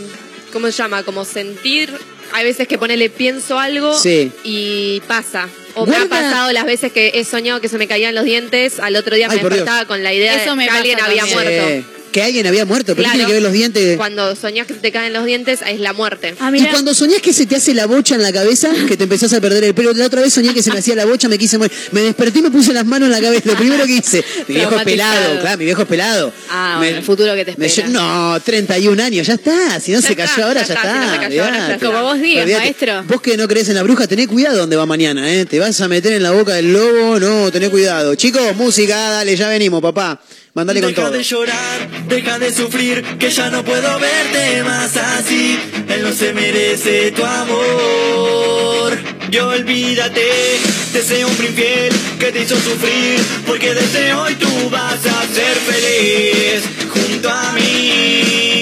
¿cómo se llama? Como sentir. Hay veces que ponele pienso algo Sí. y pasa. O me ha pasado las veces que he soñado que se me caían los dientes, al otro día Ay, me Dios. despertaba con la idea Eso de que alguien había también. muerto. Eh, que alguien había muerto, pero Claro. tiene que ver los dientes. Cuando soñás que se te caen los dientes, es la muerte. Ah, Y cuando soñás que se te hace la bocha en la cabeza, que te empezás a perder el pelo. La otra vez soñé que se me hacía la bocha, me quise morir. Me desperté y me puse las manos en la cabeza. Lo primero que hice. Mi viejo es pelado, claro, mi viejo es pelado. Ah, Me- bueno, el futuro que te espera. no, 31 años, ya está. Si no Ya se está, cayó ahora, ya ya, está, está. si no se cayó ahora, ya olvidate. Como vos digas, maestro. Vos que no crees en la bruja, tené cuidado donde va mañana, ¿eh? Te vas a meter en la boca del lobo, no, tené cuidado. Chicos, música, dale, ya venimos, papá. Mandale con deja todo. de llorar, deja de sufrir, que ya no puedo verte más así. Él no se merece tu amor. Y olvídate de ese hombre infiel que te hizo sufrir, porque desde hoy tú vas a ser feliz junto a mí.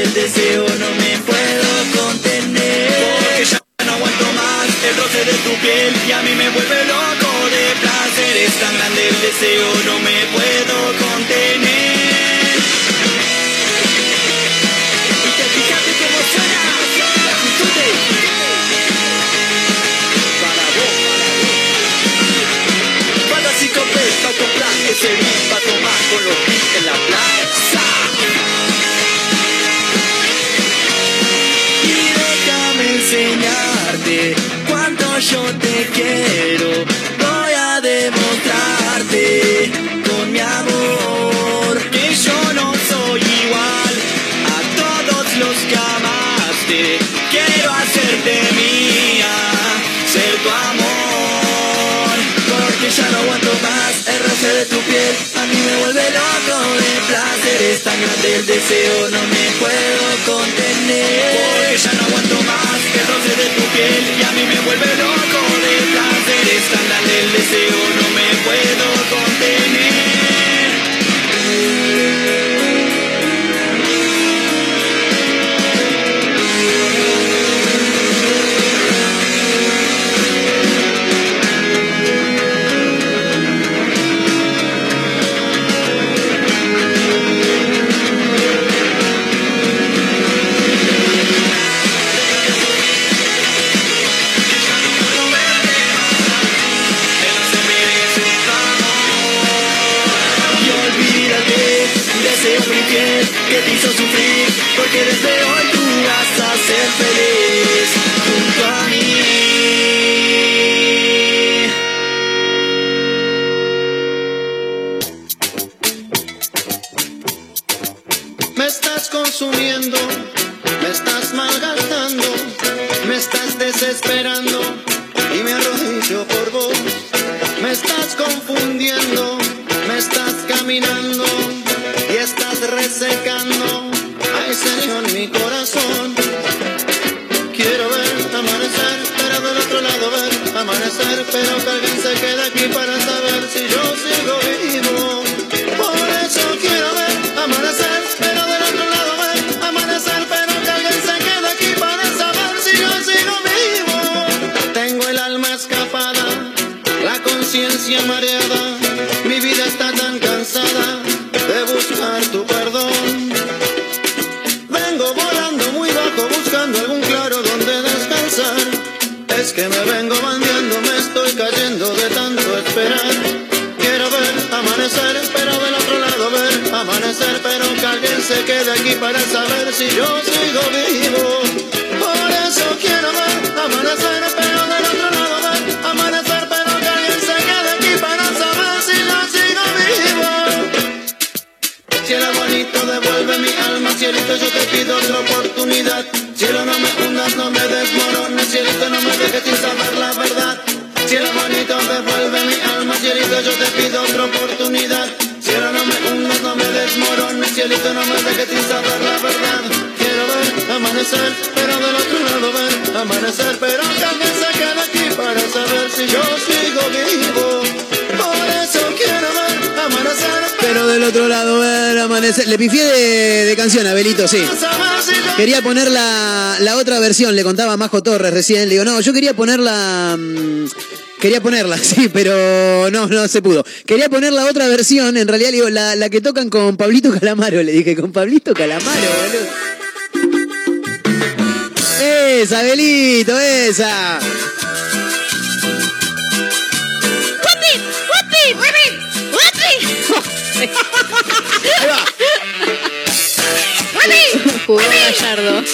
El deseo, no me puedo contener. Porque ya no aguanto más el roce de tu piel. Y a mí me vuelve loco de placer. Es tan grande el deseo, no me ganas del deseo no me puedo contener. Porque ya no aguanto más el roce de tu piel. Y a mí me vuelve loco de placer Es tan grande el deseo. No me puedo estás desesperando yo Le pifié de, canción a Belito, sí. Quería poner la, la otra versión, le contaba Majo Torres recién. Le digo, no, yo quería poner la. mm, Quería ponerla, (laughs) sí, pero no, no se pudo. Quería poner la otra versión, en realidad le digo, la, la que tocan con Pablito Calamaro. Le dije, con Pablito Calamaro, boludo. Esa, Belito, esa. Jugó Gallardo.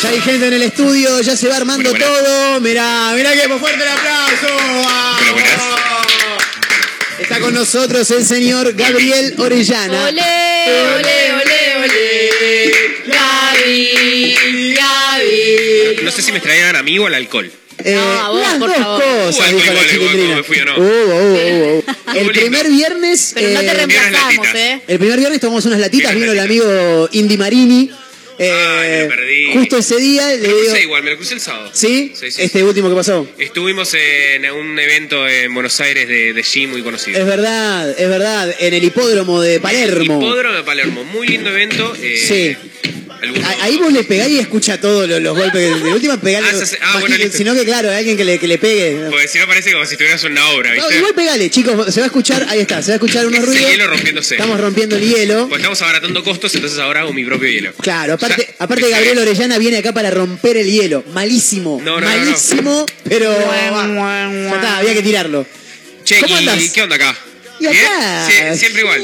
Ya hay gente en el estudio, ya se va armando todo. Mirá, mirá que fuerte el aplauso. ¡Vamos! Está con nosotros el señor Gabriel Orellana. ¡Olé, olé, olé, olé! ¡Gaby! ¡Gaby! No sé si me extrañaban a mí o al alcohol. Eh, las dos cosas, Igual, dijo la chilindrina. me fui o no. Uh, uh, uh, uh. El primer viernes. Pero no te eh, reemplazamos, ¿eh? El primer viernes tomamos unas latitas, vino el amigo Indy Marini. Eh, perdí. justo ese día le Me lo digo. igual, me lo crucé el sábado. ¿Sí? Sí, sí, Este sí. último que pasó. Estuvimos en un evento en Buenos Aires de, de gym muy conocido. Es verdad, es verdad. En el hipódromo de Palermo. Hipódromo de Palermo, muy lindo evento. eh, Sí. Ahí vos le pegáis y escucha todos los, los golpes. De última pegale. Ah, se ah, más bueno, que- listo. sino que claro, hay alguien que le, que le pegue. Porque si no parece como si estuvieras en una obra, No, igual pegale, chicos, se va a escuchar, ahí está, se va a escuchar unos ruidos. hielo rompiéndose. Estamos rompiendo el hielo. Pues estamos abaratando costos, entonces ahora hago mi propio hielo. Claro, aparte, aparte Gabriel. Orellana viene acá para romper el hielo. Malísimo. No, no, no, malísimo, pero ya está, había que tirarlo. Che, ¿Cómo ¿y andás? qué onda acá? Y acá. ¿Bien? Sie- siempre igual.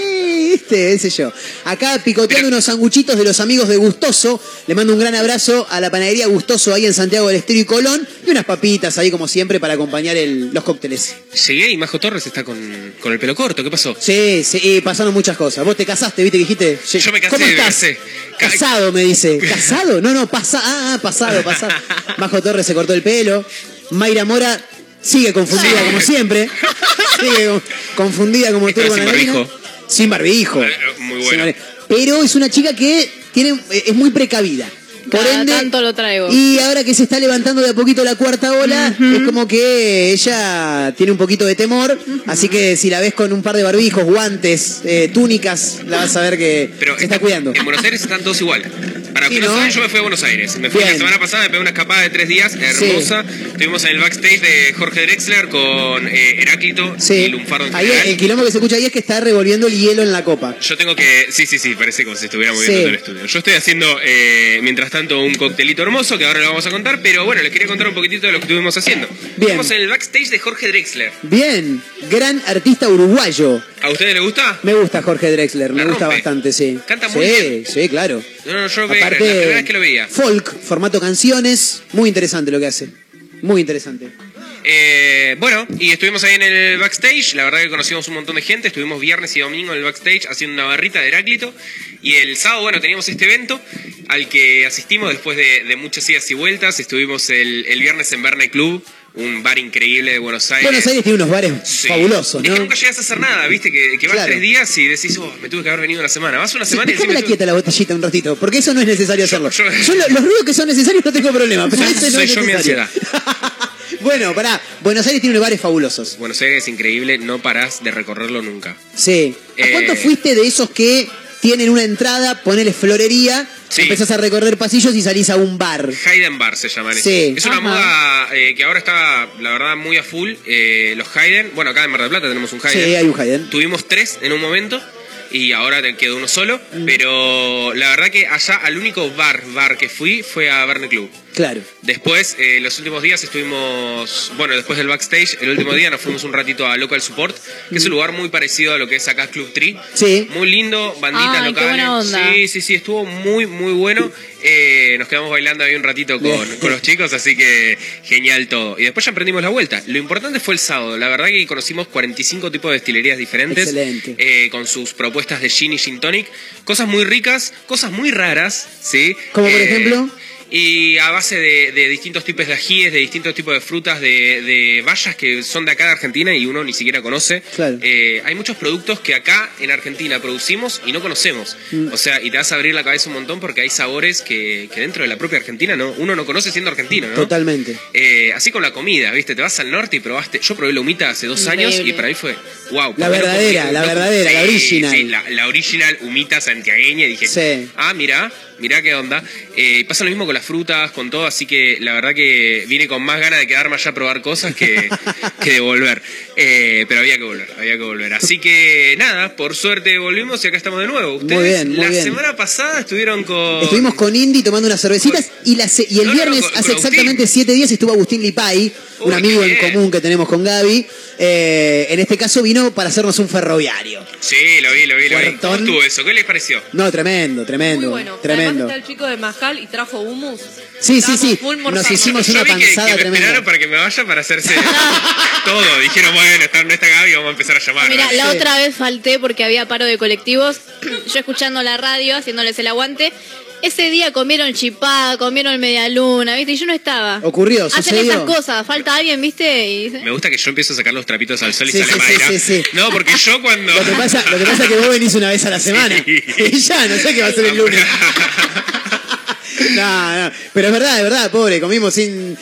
Viste, ese yo. Acá picoteando unos sanguchitos de los amigos de Gustoso. Le mando un gran abrazo a la panadería Gustoso ahí en Santiago del Estero y Colón. Y unas papitas ahí como siempre para acompañar el- los cócteles. Llegué y Majo Torres está con, con el pelo corto, ¿qué pasó? Sí, sí, pasaron muchas cosas. Vos te casaste, viste, que dijiste. Yo me casé, ¿Cómo estás? Casado, me dice. (laughs) ¿Casado? No, no, pasa, ah, ah, pasado, pasado. (laughs) Majo Torres se cortó el pelo. Mayra Mora sigue confundida como siempre. (laughs) Sigue con- confundida como turbo vez sin barbijo. Muy Sin bueno. barbijo. Pero es una chica que tiene, es muy precavida. Por Cada ende, tanto lo traigo. y ahora que se está levantando de a poquito la cuarta ola, es como que ella tiene un poquito de temor, así que si la ves con un par de barbijos, guantes, eh, túnicas, la vas a ver que se está cuidando. En Buenos Aires están todos igual. Para Sí, que no yo me fui a Buenos Aires. Me fui Bien. la semana pasada, me pegué una escapada de tres días, hermosa. Estuvimos en el backstage de Jorge Drexler con eh, Heráclito y Lunfardo en Ahí el quilombo que se escucha ahí es que está revolviendo el hielo en la copa. Yo tengo que. Sí, sí, sí, parece como si estuviera moviendo Sí. todo el estudio. Yo estoy haciendo, eh, mientras tanto, un coctelito hermoso que ahora lo vamos a contar, pero bueno, les quería contar un poquitito de lo que estuvimos haciendo. Bien. Estuvimos en el backstage de Jorge Drexler. Bien, gran artista uruguayo. ¿A ustedes les gusta? Me gusta Jorge Drexler, me gusta bastante, sí. Canta muy sí, bien. Sí, claro. No, no, yo Aparte, la primera vez que lo veía. Folk, formato canciones, muy interesante lo que hace. Muy interesante. Eh, bueno, y estuvimos ahí en el backstage. La verdad que conocimos un montón de gente. Estuvimos viernes y domingo en el backstage haciendo una barrita de Heráclito. Y el sábado, bueno, teníamos este evento al que asistimos después de, de muchas idas y vueltas. Estuvimos el, el viernes en Verne Club, un bar increíble de Buenos Aires. Buenos Aires tiene unos bares Sí. fabulosos, Es que ¿no? nunca llegas a hacer nada, ¿viste? Que, que vas Claro. tres días y decís, oh, me tuve que haber venido una semana. Vas una Sí, semana y decís, tuve- quieta la botellita un ratito, porque eso no es necesario hacerlo. Yo, los ruidos que son necesarios no tengo problema, pero Soy- (laughs) ese no soy es yo mi ansiedad. (laughs) Bueno, pará, Buenos Aires tiene unos bares fabulosos. Buenos Aires es increíble, no parás de recorrerlo nunca. Sí. ¿A Eh, cuánto fuiste de esos que tienen una entrada, ponele florería, Sí. empezás a recorrer pasillos y salís a un bar? Hayden Bar se llaman. Sí. Es una Ajá. moda eh, que ahora está, la verdad, muy a full. Eh, los Hayden, bueno, acá en Mar del Plata tenemos un Hayden. Sí, hay un Hayden. Tuvimos tres en un momento y ahora te quedó uno solo. Mm. Pero la verdad que allá al único bar, bar que fui fue a Verne Club. Claro. Después, eh, los últimos días estuvimos, bueno, después del backstage, el último día nos fuimos un ratito a Local Support, que es un lugar muy parecido a lo que es acá Club Tree. Mm. Sí. Muy lindo, banditas Ay, qué locales. buena onda. Sí, sí, sí, estuvo muy, muy bueno. Eh, nos quedamos bailando ahí un ratito con, con los chicos, así que genial todo. Y después ya emprendimos la vuelta. Lo importante fue el sábado. La verdad que conocimos 45 tipos de destilerías diferentes. Excelente. eh, con sus propuestas de gin y gin tonic. Cosas muy ricas, cosas muy raras, ¿sí? Como por Eh, ejemplo. Y a base de, de distintos tipos de ajíes, de distintos tipos de frutas, de, de bayas que son de acá de Argentina y uno ni siquiera conoce. Claro. Eh, hay muchos productos que acá en Argentina producimos y no conocemos. Mm. O sea, y te vas a abrir la cabeza un montón porque hay sabores que, que dentro de la propia Argentina no, uno no conoce siendo argentino, ¿no? Totalmente. Eh, así con la comida, ¿viste? Te vas al norte y probaste. Yo probé la humita hace dos Increíble. años y para mí fue wow. La verdadera, la verdadera, la original. Sí, la, la original humita santiagueña. Y dije, Sí. ah, mira, mira qué onda. Eh, pasa lo mismo con las frutas, con todo, así que la verdad que vine con más ganas de quedarme allá a probar cosas que, (laughs) que de volver. Eh, pero había que volver, había que volver. Así que nada, por suerte volvimos y acá estamos de nuevo. Ustedes bien, muy la bien. semana pasada estuvieron con. Estuvimos con Indy tomando unas cervecitas y, la se- y el No, no, no, viernes, con- hace exactamente siete días, estuvo Agustín Lipay, un amigo en común que tenemos con Gaby. Eh, en este caso vino para hacernos un ferroviario. Sí, lo vi, lo vi, lo vi. ¿Cómo estuvo eso? ¿Qué les pareció? No, tremendo, tremendo. Muy bueno. Tremendo. Además está el chico de Majal y trajo humus. Sí, sí, Estábamos sí. Nos hicimos una vi que- panzada que, me tremenda. esperaron para que me vaya para hacerse (laughs) todo. Dijeron, bueno, está, no está Gaby, vamos a empezar a llamar. Mira, la otra vez falté porque había paro de colectivos. (clears throat) Yo escuchando la radio, haciéndoles el aguante. Ese día comieron chipá, comieron media luna, ¿viste? Y yo no estaba. Ocurrió, Hacen sucedió. esas cosas, falta alguien, ¿viste? Y Me gusta que yo empiezo a sacar los trapitos al sol y Sí, sale sí, sí, sí, sí. No, porque yo cuando. Lo que, pasa, lo que pasa es que vos venís una vez a la semana. (laughs) Y ya, no sé qué va a ser el lunes. (laughs) no, no. Pero es verdad, es verdad, pobre, comimos sin.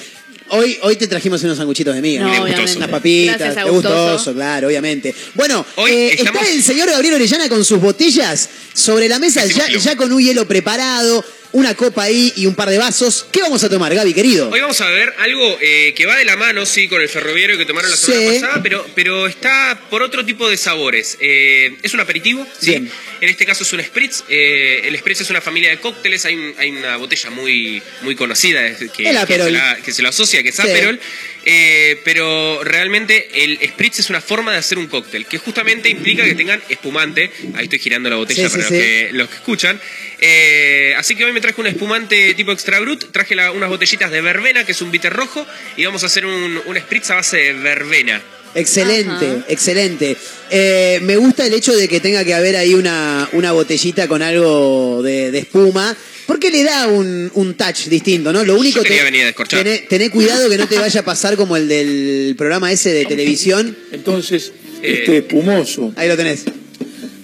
Hoy, hoy te trajimos unos sanguchitos de miga. No, Unas obviamente. papitas, Gracias Gustoso. gustoso, claro, obviamente. Bueno, Hoy eh, estamos- está el señor Gabriel Orellana con sus botellas sobre la mesa, ya, ya con un hielo preparado, una copa ahí y un par de vasos. ¿Qué vamos a tomar, Gaby, querido? Hoy vamos a ver algo eh, que va de la mano, sí, con el ferroviario que tomaron la semana Sí. pasada, pero, pero está por otro tipo de sabores. Eh, es un aperitivo, sí. Bien. En este caso es un spritz. Eh, el spritz es una familia de cócteles. Hay, hay una botella muy, muy conocida que, se la, que se lo asocia, que es Sí. Aperol. Eh, pero realmente el spritz es una forma de hacer un cóctel que justamente implica que tengan espumante. Ahí estoy girando la botella Sí, para sí, los, sí. Que, los que escuchan. Eh, así que hoy me traje un espumante tipo extra brut. Traje la- unas botellitas de verbena, que es un bitter rojo. Y vamos a hacer un, un spritz a base de verbena. Excelente, excelente. Eh, me gusta el hecho de que tenga que haber ahí una, una botellita con algo de, de espuma, porque le da un, un touch distinto, ¿no? Lo único Yo quería te- venir a descorchar. tené, tené cuidado que no te vaya a pasar como el del programa ese de televisión. Entonces, Eh, este espumoso Ahí lo tenés.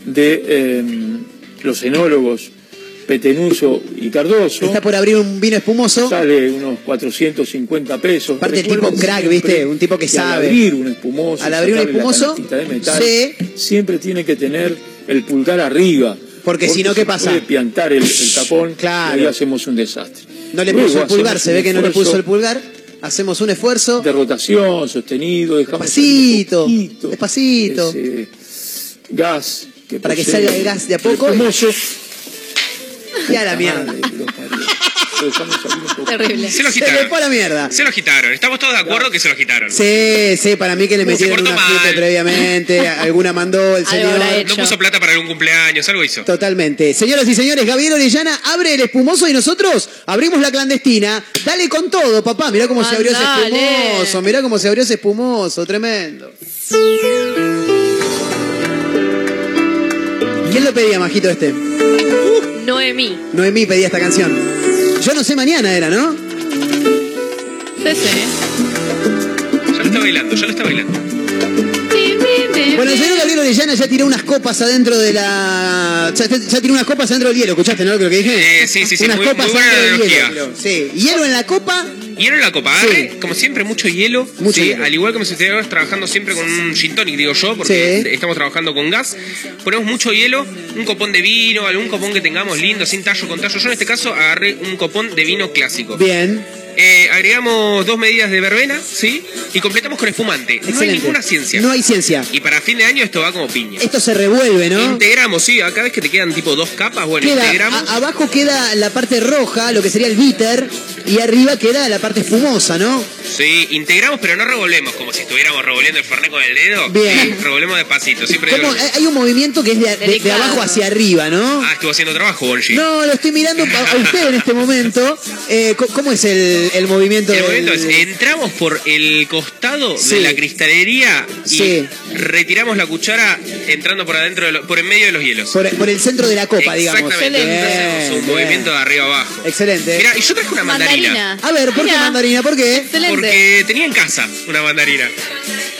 de eh, los enólogos Petenuso y Cardoso. Está por abrir un vino espumoso. Sale unos 450 pesos. Aparte el tipo crack, ¿viste? Un tipo que que Al sabe. abrir un espumoso, Al abrir un espumoso, canastita de metal, sí. siempre tiene que tener el pulgar arriba. Porque si no, ¿qué pasa? Puede piantar el, el tapón Claro. y ahí hacemos un desastre. No le Luego puso el pulgar, se ve que no le puso el pulgar. Hacemos un esfuerzo. De rotación, sostenido, dejamos Despacito, despacito. ese gas. Que Para que salga el gas de a poco. Y a la mierda. Salir un poco. Terrible. Se lo Se le quitaron. fue a la mierda. Se lo quitaron. Estamos todos de acuerdo que se lo quitaron. Sí, sí, para mí que le metieron una fruta previamente, alguna mandó el señor. No puso plata para algún cumpleaños, algo hizo. Totalmente. Señoras y señores, Gabriel Orellana abre el espumoso y nosotros abrimos la clandestina. Dale con todo, papá. Mirá cómo se abrió ese espumoso. Mirá cómo se abrió ese espumoso. Tremendo. ¿Quién lo pedía, majito este? Noemí. Noemí pedía esta canción. Yo no sé mañana era, ¿no? Sí, sí. Ya lo está bailando, ya lo está bailando. Orellana ya tiró unas copas adentro de la. Ya, ya tiró unas copas adentro del hielo, ¿escuchaste, no? Lo que dije. Eh, sí, sí, sí, Unas muy- copas muy buena adentro del analogía. hielo. Sí, hielo en la copa. Hielo en la copa, Sí. agarre, como siempre, mucho hielo. Mucho Sí, hielo. Al igual que me estamos trabajando siempre con un gin tonic, digo yo, porque Sí. estamos trabajando con gas. Ponemos mucho hielo, un copón de vino, algún copón que tengamos lindo, sin tallo con tallo. Yo en este caso agarré un copón de vino clásico. Bien. Eh, agregamos dos medidas de verbena, ¿sí? Y completamos con espumante. No hay Excelente. ninguna ciencia. No hay ciencia. Y para fin de año esto va como piña. Esto se revuelve, ¿no? Integramos, sí, acá ves que te quedan tipo dos capas, bueno, Queda, integramos. a- abajo queda la parte roja, lo que sería el bitter, y arriba queda la parte espumosa, ¿no? Sí, integramos pero no revolvemos como si estuviéramos revolviendo el fernet con el dedo. Bien. (laughs) Revolvemos despacito, siempre Hay un movimiento que es de, de- de Delicado. abajo hacia arriba, ¿no? Ah, estuvo haciendo trabajo, Bonji. No, lo estoy mirando a a usted en este momento. Eh, ¿Cómo es el, el movimiento? El del- momento es, entramos por el costado Sí. de la cristalería y Sí. retiramos la cuchara entrando por adentro, de lo- por en medio de los hielos. Por, por el centro de la copa, digamos. Bien, hacemos un bien. movimiento de arriba abajo. Excelente. Mira, y yo traje una mandarina. A ver, ¿por qué mandarina? ¿Por qué? Excelente. Porque tenía en casa una mandarina.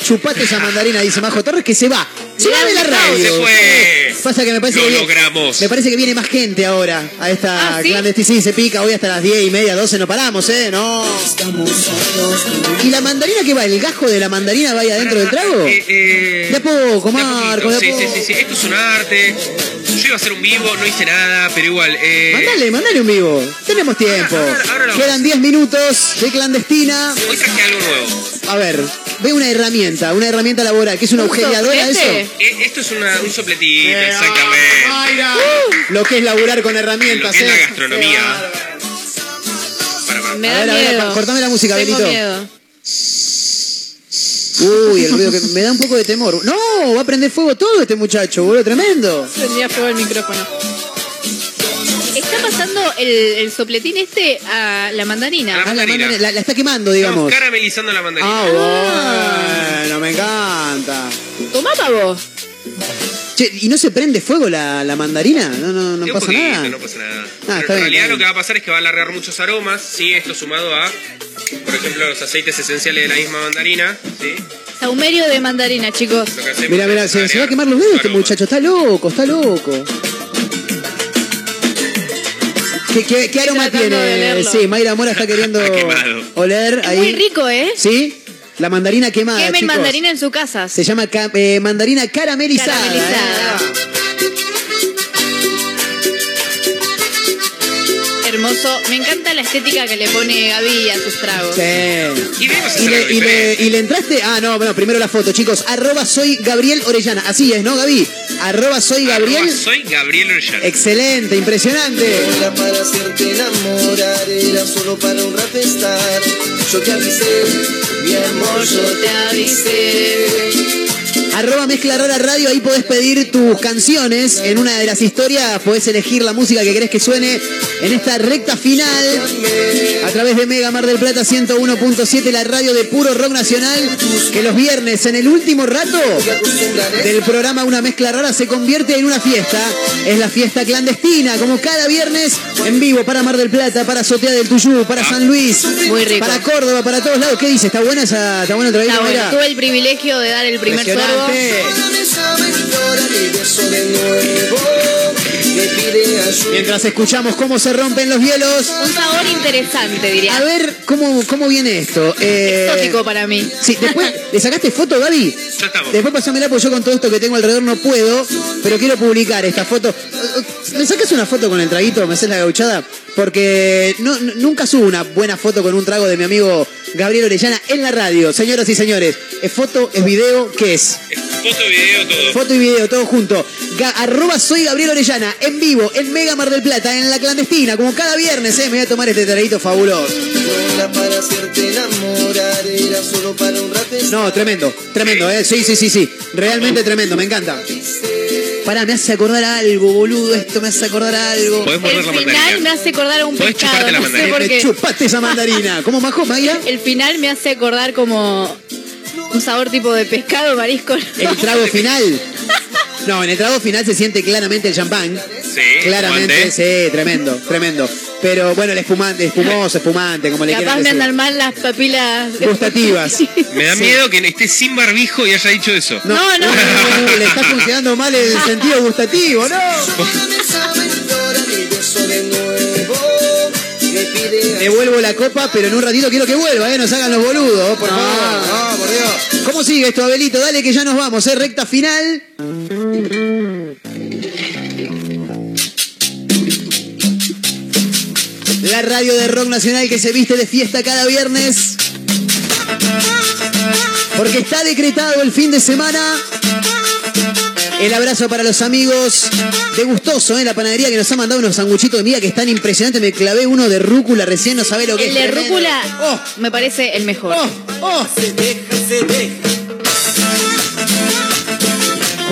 Chupate esa mandarina, dice Majo Torres, que se va. De la radio. Se fue. Pasa que me parece Lo que viene- logramos. Me parece que viene más gente ahora a esta ¿Ah, sí? clandestina. Sí, se pica hoy hasta las 10 y media, 12, no paramos, ¿eh? No. ¿Y la mandarina qué va? ¿El gajo de la mandarina va ahí adentro del trago? Eh, eh, De a poco, de a Marco, de a poco. sí, sí, sí. Esto es un arte. Yo iba a hacer un vivo, no hice nada, pero igual. Eh, Mandale, mandale un vivo. Tenemos tiempo. Ahora- ahora lo Quedan vamos. 10 minutos de clandestina. Hoy traje algo nuevo. A ver, ve una herramienta, una herramienta laboral, que es una agujereadora eso. Eh, esto es una- un sopletito, Eh, exactamente. Mayra. Lo que es laburar con Lo herramientas, que es la ¿eh? gastronomía. Me A da ver, a ver, miedo. cortame la música, Tengo Benito. miedo. Uy, el ruido que me da un poco de temor. No, va a prender fuego todo este muchacho, boludo, tremendo. Prendía fuego el micrófono. El, el sopletín este a la mandarina. A la Ah, la, mandarina. mandarina- la- la está quemando, Estamos digamos. caramelizando la mandarina. Ah, bueno, me encanta. Tomá pa' vos. Che, ¿y no se prende fuego la, la mandarina? No, no, no un pasa poquito, nada. no pasa nada. Ah, Pero está en bien, realidad está lo que va a pasar es que va a alargar muchos aromas, sí, esto sumado a, por ejemplo, los aceites esenciales de la misma mandarina, sí. Saumerio de mandarina, chicos. Lo que hacemos Mira, mira, es se, se va a agregar quemar los dedos este aromas. muchacho, está loco, está loco. ¿Qué, qué, qué aroma tiene? Sí, Mayra Mora está queriendo (laughs) oler ahí. Muy rico, ¿eh? ¿Sí? La mandarina quemada, Quemen chicos. mandarina en su casa. Se llama ca- eh, mandarina caramelizada. Caramelizada. Hermoso. Me encanta la estética que le pone Gaby a sus tragos. Sí. Y ¿Y le, y, le, y le entraste? Ah, no, bueno, primero la foto, chicos. Arroba soy Gabriel Orellana. Así es, ¿no, Gaby? Arroba soy Gabriel. Arroba soy Gabriel Orellana. Excelente, impresionante. Era para hacerte enamorar, era solo para un rato estar. Yo te avisé, mi amor, yo te avisé. Arroba Mezcla Rara Radio, ahí podés pedir tus canciones. En una de las historias podés elegir la música que querés que suene en esta recta final. A través de Mega Mar del Plata 101.7, la radio de puro rock nacional. Que los viernes, en el último rato del programa Una Mezcla Rara, se convierte en una fiesta. Es la fiesta clandestina, como cada viernes, en vivo para Mar del Plata, para Sotea del Tuyú, para San Luis, Muy rico. para Córdoba, para todos lados. ¿Qué dice? ¿Está buena esa? ¿Está buena otra vez? Está bueno. Tuve el privilegio de dar el primer sorbo. Impresionante. Mientras escuchamos cómo se rompen los hielos. Un sabor interesante, diría. A ver cómo, cómo viene esto. Eh, Exótico para mí. Sí, después, (laughs) ¿le sacaste foto, Gaby? Ya estamos. Después pasámela porque yo con todo esto que tengo alrededor no puedo, pero quiero publicar esta foto. ¿Me sacas una foto con el traguito? ¿Me haces la gauchada? Porque no, nunca subo una buena foto con un trago de mi amigo Gabriel Orellana en la radio. Señoras y señores, ¿es foto, es video? ¿Qué es? Foto, video, todo. Foto y video, todo junto. Ga- arroba soy Gabriel Orellana, en vivo, en Mega Mar del Plata, en la clandestina, como cada viernes, ¿eh? Me voy a tomar este traguito fabuloso. No era para hacerte enamorar, era solo para un rato. No, tremendo, tremendo, ¿eh? Sí, sí, sí, sí. Realmente tremendo, me encanta. Pará, me hace acordar algo, boludo. Esto me hace acordar algo. Podés morder El la final mandarina. me hace acordar a un Podés pescado. chuparte la No sé mandarina. por Me qué. chupaste esa mandarina. ¿Cómo majó, Maya? El final me hace acordar como un sabor tipo de pescado, marisco. El trago final. No, en el trago final se siente claramente el champán. Sí, Claramente, espumante. sí, tremendo, tremendo. Pero bueno, el espumante, espumoso, espumante, como le Capaz quieran me andan mal las papilas Gustativas. Me da Sí. miedo que esté sin barbijo y haya dicho eso. No, no, no, le está funcionando mal el sentido gustativo, ¿no? (laughs) Devuelvo la copa, pero en un ratito quiero que vuelva, ¿eh? Nos hagan los boludos, por favor. No, por ¿Cómo sigue esto, Abelito? Dale que ya nos vamos, ¿eh? Recta final. La radio de rock nacional que se viste de fiesta cada viernes. Porque está decretado el fin de semana. El abrazo para los amigos de Gustoso, ¿eh? la panadería que nos ha mandado unos sanguchitos de miga que están impresionantes. Me clavé uno de rúcula recién, no sabe lo que El es. de tremendo. rúcula me parece el mejor. Oh, se deja, se deja.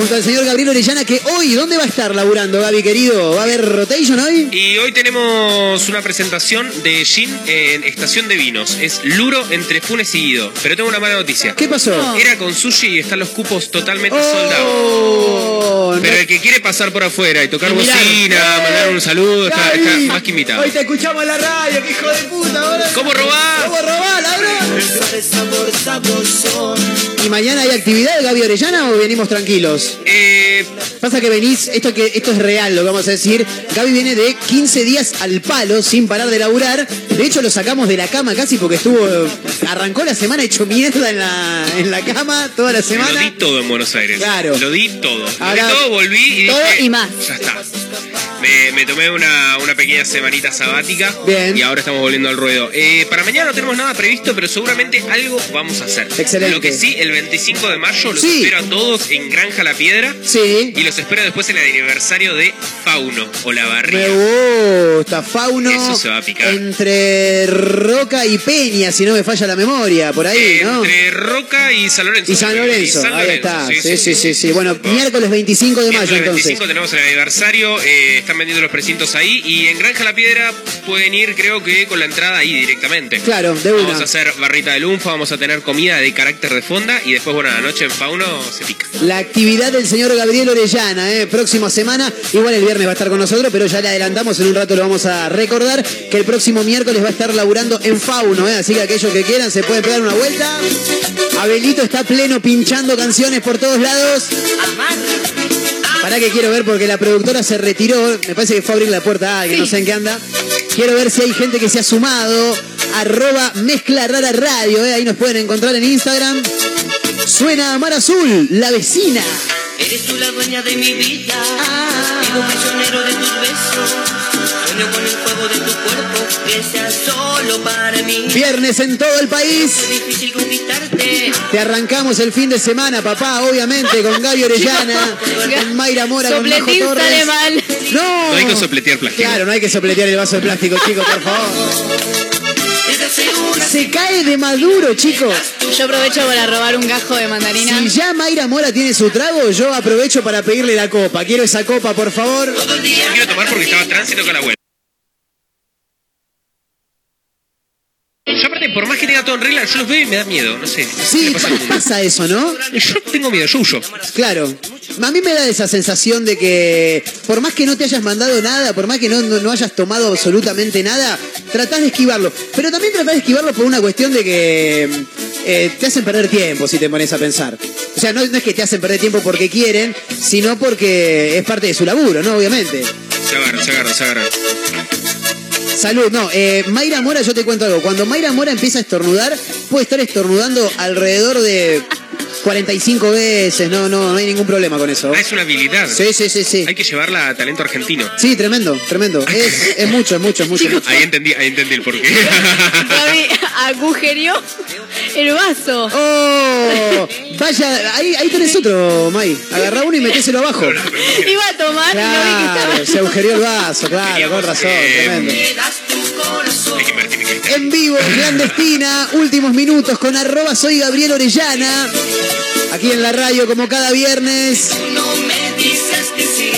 Junto al señor Gabriel Orellana, que hoy, ¿dónde va a estar laburando, Gaby querido? ¿Va a haber rotation hoy? Y hoy tenemos una presentación de Gin en Estación de Vinos. Es Luro entre Funes y Guido. Pero tengo una mala noticia. ¿Qué pasó? Era con sushi y están los cupos totalmente Oh, soldados. Pero no. el que quiere pasar por afuera y tocar Y bocina, mandar un saludo, está, más que invitado. Hoy te escuchamos en la radio, que hijo de puta, boludo. ¿Cómo robás? ¿Cómo robás, ladrón? ¿Y mañana hay actividad, Gaby Orellana, o venimos tranquilos? Eh, Pasa que venís, esto que esto es real, lo que vamos a decir. Gaby viene de 15 días al palo sin parar de laburar. De hecho, lo sacamos de la cama casi porque estuvo. Arrancó la semana hecho mierda en la, en la cama toda la lo di semana. todo en Buenos Aires. Claro. Lo di todo. Lo Ahora- di todo, volví y Todo dije, y más. Ya está. Me, me tomé una, una pequeña semanita sabática Bien. y ahora estamos volviendo al ruedo. Eh, para mañana no tenemos nada previsto, pero seguramente algo vamos a hacer. Excelente. Lo que sí, el 25 de mayo los Sí. espero a todos en Granja La Piedra Sí. y los espero después en el aniversario de Fauno o La Me Barriga. gusta, Fauno. Eso se va a picar. Entre Roca y Peña, si no me falla la memoria, por ahí, ¿no? Entre Roca y San Lorenzo. Y San Lorenzo, San ahí Lorenzo, está. Sí, sí, sí, sí. Bueno, miércoles 25 de mayo Miércoles entonces. 25 tenemos el aniversario, eh, están vendiendo los precintos ahí y en Granja La Piedra pueden ir creo que con la entrada ahí directamente. Claro, de una. Vamos a hacer barrita de lunfa, vamos a tener comida de carácter de fonda y después, bueno, la noche en Fauno se pica. La actividad del señor Gabriel Orellana, ¿eh? próxima semana. Igual el viernes va a estar con nosotros, pero ya le adelantamos, en un rato lo vamos a recordar, que el próximo miércoles va a estar laburando en Fauno, ¿eh? así que aquellos que quieran se pueden pegar una vuelta. Abelito está pleno pinchando canciones por todos lados. Para que quiero ver porque la productora se retiró, me parece que fue a abrir la puerta a alguien, no sé en qué anda. Quiero ver si hay gente que se ha sumado. Arroba mezcla rara radio, ¿eh? ahí nos pueden encontrar en Instagram. Suena Mar Azul, la vecina. Eres tú la dueña de mi vida. Vivo prisionero de tus besos. Sueño con el fuego de tu cuerpo. Que sea solo para mí. Viernes en todo el país. Es difícil conquistarte. Te arrancamos el fin de semana, papá, obviamente, con Gaby Orellana, (laughs) con Mayra Mora, con Majo Sopletín Torres. sale mal. No. No hay que sopletear plástico. Claro, no hay que sopletear el vaso de plástico, chicos, por favor. (laughs) Se cae de maduro, chicos. Yo aprovecho para robar un gajo de mandarina. Si ya Mayra Mora tiene su trago, yo aprovecho para pedirle la copa. Quiero esa copa, por favor. Quiero tomar porque estaba tránsito con la vuelta. Yo aparte, por más que tenga todo en regla, yo los veo y me da miedo, no sé. Sí, pasa eso, ¿no? Yo tengo miedo, yo huyo. Claro. A mí me da esa sensación de que por más que no te hayas mandado nada, por más que no, no, no hayas tomado absolutamente nada, tratás de esquivarlo. Pero también tratás de esquivarlo por una cuestión de que eh, te hacen perder tiempo, si te pones a pensar. O sea, no, no es que te hacen perder tiempo porque quieren, sino porque es parte de su laburo, ¿no? Obviamente. Se agarran, se agarran, se agarran. Salud, no. Eh, Mayra Mora, yo te cuento algo. Cuando Mayra Mora empieza a estornudar, puede estar estornudando alrededor de 45 veces. No, no, no hay ningún problema con eso. Ah, es una habilidad. Sí, sí, sí, sí. Hay que llevarla a talento argentino. Sí, tremendo, tremendo. (laughs) Es, es mucho, es mucho, es mucho. Ahí entendí, ahí entendí el porqué. (laughs) Gaby agujerió el vaso. ¡Oh! Vaya, ahí, ahí tenés otro, May. Agarrá uno y metéselo abajo. Iba a tomar y no vi que Claro, se agujereó el vaso, claro, con razón, tremendo. En vivo, clandestina, últimos minutos con arroba soy Gabriel Orellana. Aquí en la radio como cada viernes.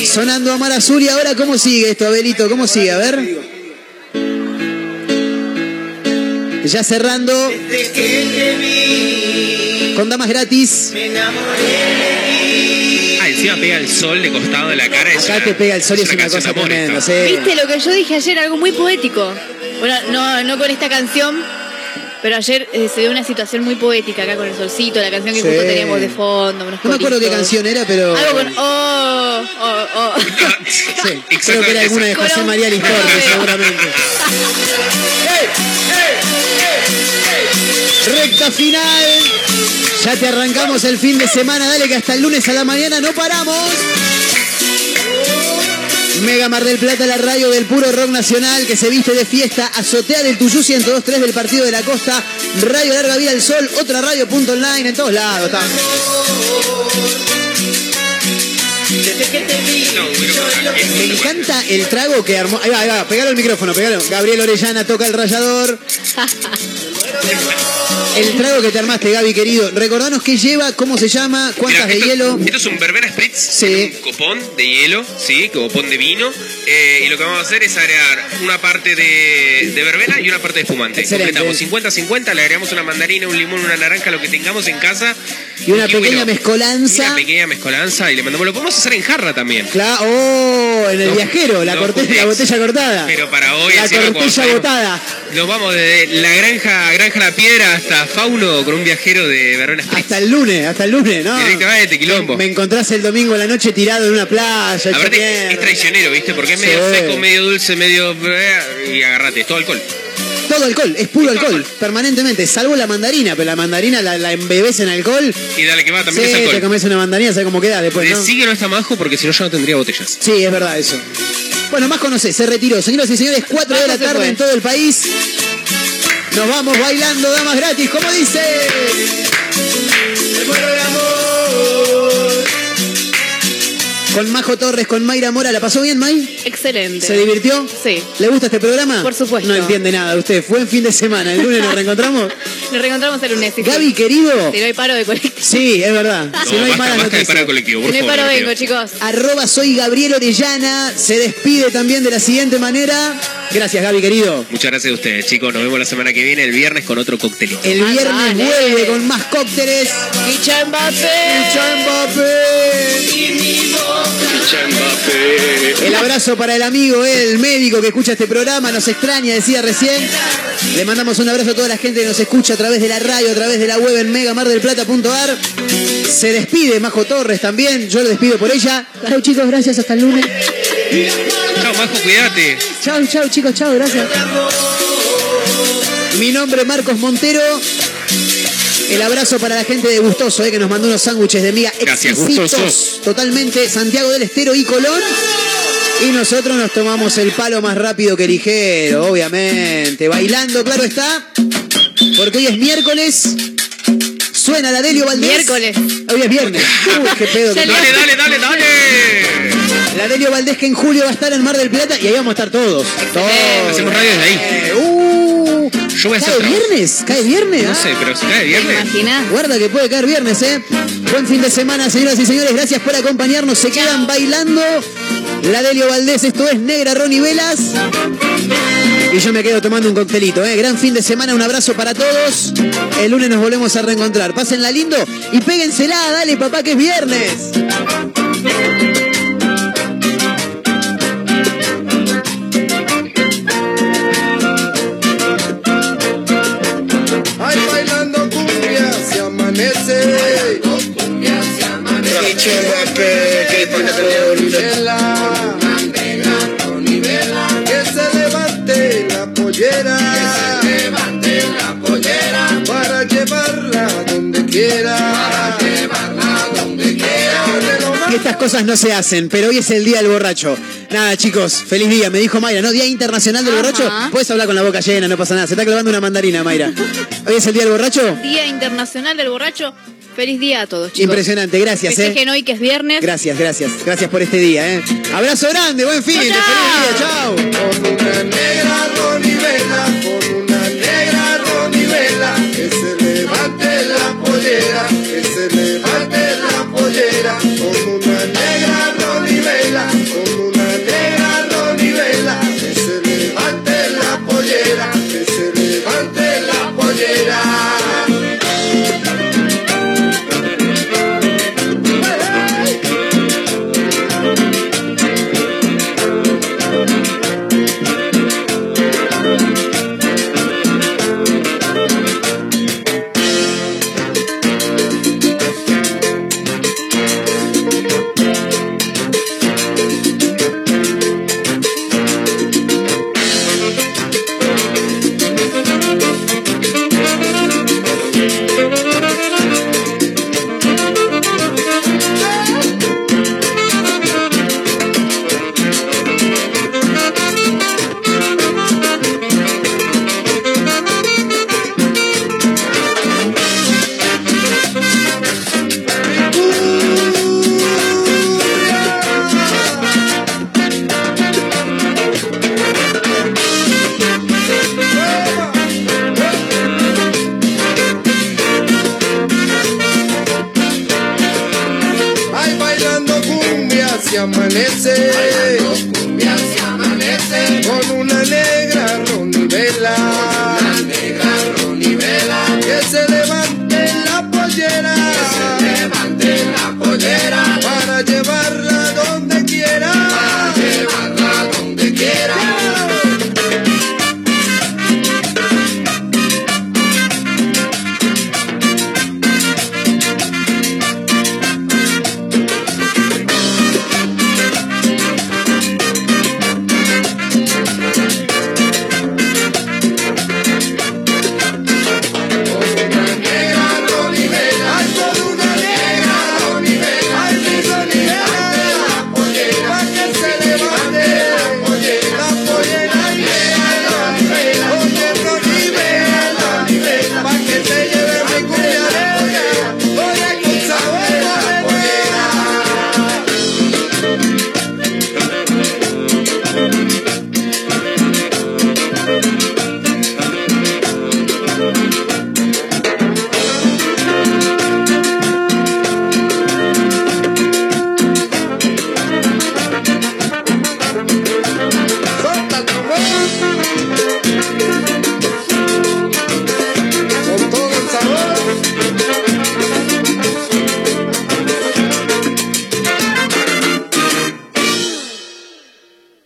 Sonando Amar Azul y ahora cómo sigue esto, Abelito, cómo sigue, a ver. Ya cerrando con damas gratis. Ah, encima pega el sol de costado de la cara. es Acá una- te pega el sol y es una canción cosa tremenda, sí. ¿Viste lo que yo dije ayer? Algo muy poético. Bueno, no, no con esta canción, pero ayer eh, se dio una situación muy poética acá con el solcito, la canción que Sí. justo teníamos de fondo. unos No me acuerdo qué canción era, pero. Algo con. Oh, oh, oh. (laughs) Sí, creo que era alguna de José María Listorti, seguramente. (laughs) Recta final. Ya te arrancamos el fin de semana. Dale que hasta el lunes a la mañana no paramos. Mega Mar del Plata, la radio del puro rock nacional que se viste de fiesta. Azotea del Tuyú 102.3 del Partido de la Costa. Radio Larga Vida del Sol. Otra radio punto online en todos lados. Me encanta el trago que armó. Ahí va, ahí va, pegalo el micrófono, pegalo. Gabriel Orellana toca el rallador. El trago que te armaste, Gaby, querido. Recordanos qué lleva, cómo se llama, cuántas Mira, de hielo. Esto es un verbena spritz, Sí. un copón de hielo, sí, copón de vino. eh, y lo que vamos a hacer es agregar una parte de, de verbena y una parte de espumante. Excelente. Completamos 50-50, le agregamos una mandarina, un limón, una naranja, lo que tengamos en casa. Y una pequeña bueno. mezcolanza. Una pequeña mezcolanza y le mandamos. Lo podemos hacer en jarra también. Claro, oh, en el No, viajero, la, no, corte- ex- la botella cortada. Pero para hoy, la salimos- botada. Nos vamos desde la granja, La Piedra hasta Fauno con un viajero de spritz. Hasta el lunes, hasta el lunes, ¿no? Directamente, quilombo. Me encontrás el domingo a la noche tirado en una playa. Aparte, es traicionero, ¿viste? Porque es Sí. medio seco, medio dulce, medio. Y agarrate, todo alcohol. Todo alcohol, es puro alcohol, permanentemente, salvo la mandarina, pero la mandarina la, la embebes en alcohol. Y dale que va, también sí, es te alcohol. comes una mandarina, ¿sabes cómo queda después, no? Que no está majo porque si no yo no tendría botellas. Sí, es verdad eso. Bueno, más conocés, se retiró. Señoras y señores, 4 de la tarde en todo el país. Nos vamos bailando, damas gratis, como dice. Con Majo Torres, con Mayra Mora, ¿la pasó bien, May? Excelente. ¿Se divirtió? Sí. ¿Le gusta este programa? Por supuesto. No entiende nada usted. Fue en fin de semana. El lunes nos (laughs) reencontramos. Nos reencontramos el lunes. sí, Gaby, querido. Si no hay paro de colectivo. Sí, es verdad. (laughs) si no hay malas noticias. el colectivo, Si por no hay favor. paro le vengo, chicos. Arroba soy Gabriel Orellana. Se despide también de la siguiente manera. Gracias, Gaby, querido. Muchas gracias a ustedes, chicos. Nos vemos la semana que viene, el viernes, con otro coctelito. El Ah, viernes dale. vuelve con más cócteles. Micha Mbappé. Micha Mbappé. El abrazo para el amigo, el médico que escucha este programa, nos extraña, decía recién. Le mandamos un abrazo a toda la gente que nos escucha a través de la radio, a través de la web en megamardelplata.ar. Se despide Majo Torres también, yo lo despido por ella. Chau chicos, gracias, hasta el lunes. Chao, Majo, cuídate. Chau, chau chicos, chau, gracias. Mi nombre es Marcos Montero. El abrazo para la gente de Gustoso, eh, que nos mandó unos sándwiches de miga Gracias, exquisitos. Totalmente Santiago del Estero y Colón. Y nosotros nos tomamos el palo más rápido que ligero, obviamente. Bailando, claro está. Porque hoy es miércoles. Suena la Delio Valdés. Miércoles. Hoy es viernes. Uy, qué pedo. Dale, dale, dale, dale. La Delio Valdés que en julio va a estar en Mar del Plata y ahí vamos a estar todos. Todos. Hacemos radio desde ahí. Uh, Yo voy a hacer ¿Cae viernes? ¿Cae viernes? No Ah. sé, pero si cae viernes. Imaginá. Guarda que puede caer viernes, ¿eh? Buen fin de semana, señoras y señores. Gracias por acompañarnos. Se quedan bailando. La Delio Valdés, esto es Negra Ronnie Velas. Y yo me quedo tomando un coctelito, ¿eh? Gran fin de semana, un abrazo para todos. El lunes nos volvemos a reencontrar. Pásenla lindo y péguensela, dale papá, que es viernes. Miche Mbappé, cosas no se hacen, pero hoy es el día del borracho. Nada, chicos, feliz día. Me dijo Mayra, ¿no? Día Internacional del Ajá. Borracho. Puedes hablar con la boca llena, no pasa nada. Se está clavando una mandarina, Mayra. (laughs) Hoy es el día del borracho. Día Internacional del Borracho. Feliz día a todos, chicos. Impresionante, gracias, eh. Festejen hoy que es viernes. Gracias, gracias. Gracias por este día, ¿eh? Abrazo grande, buen fin. Feliz día, chao.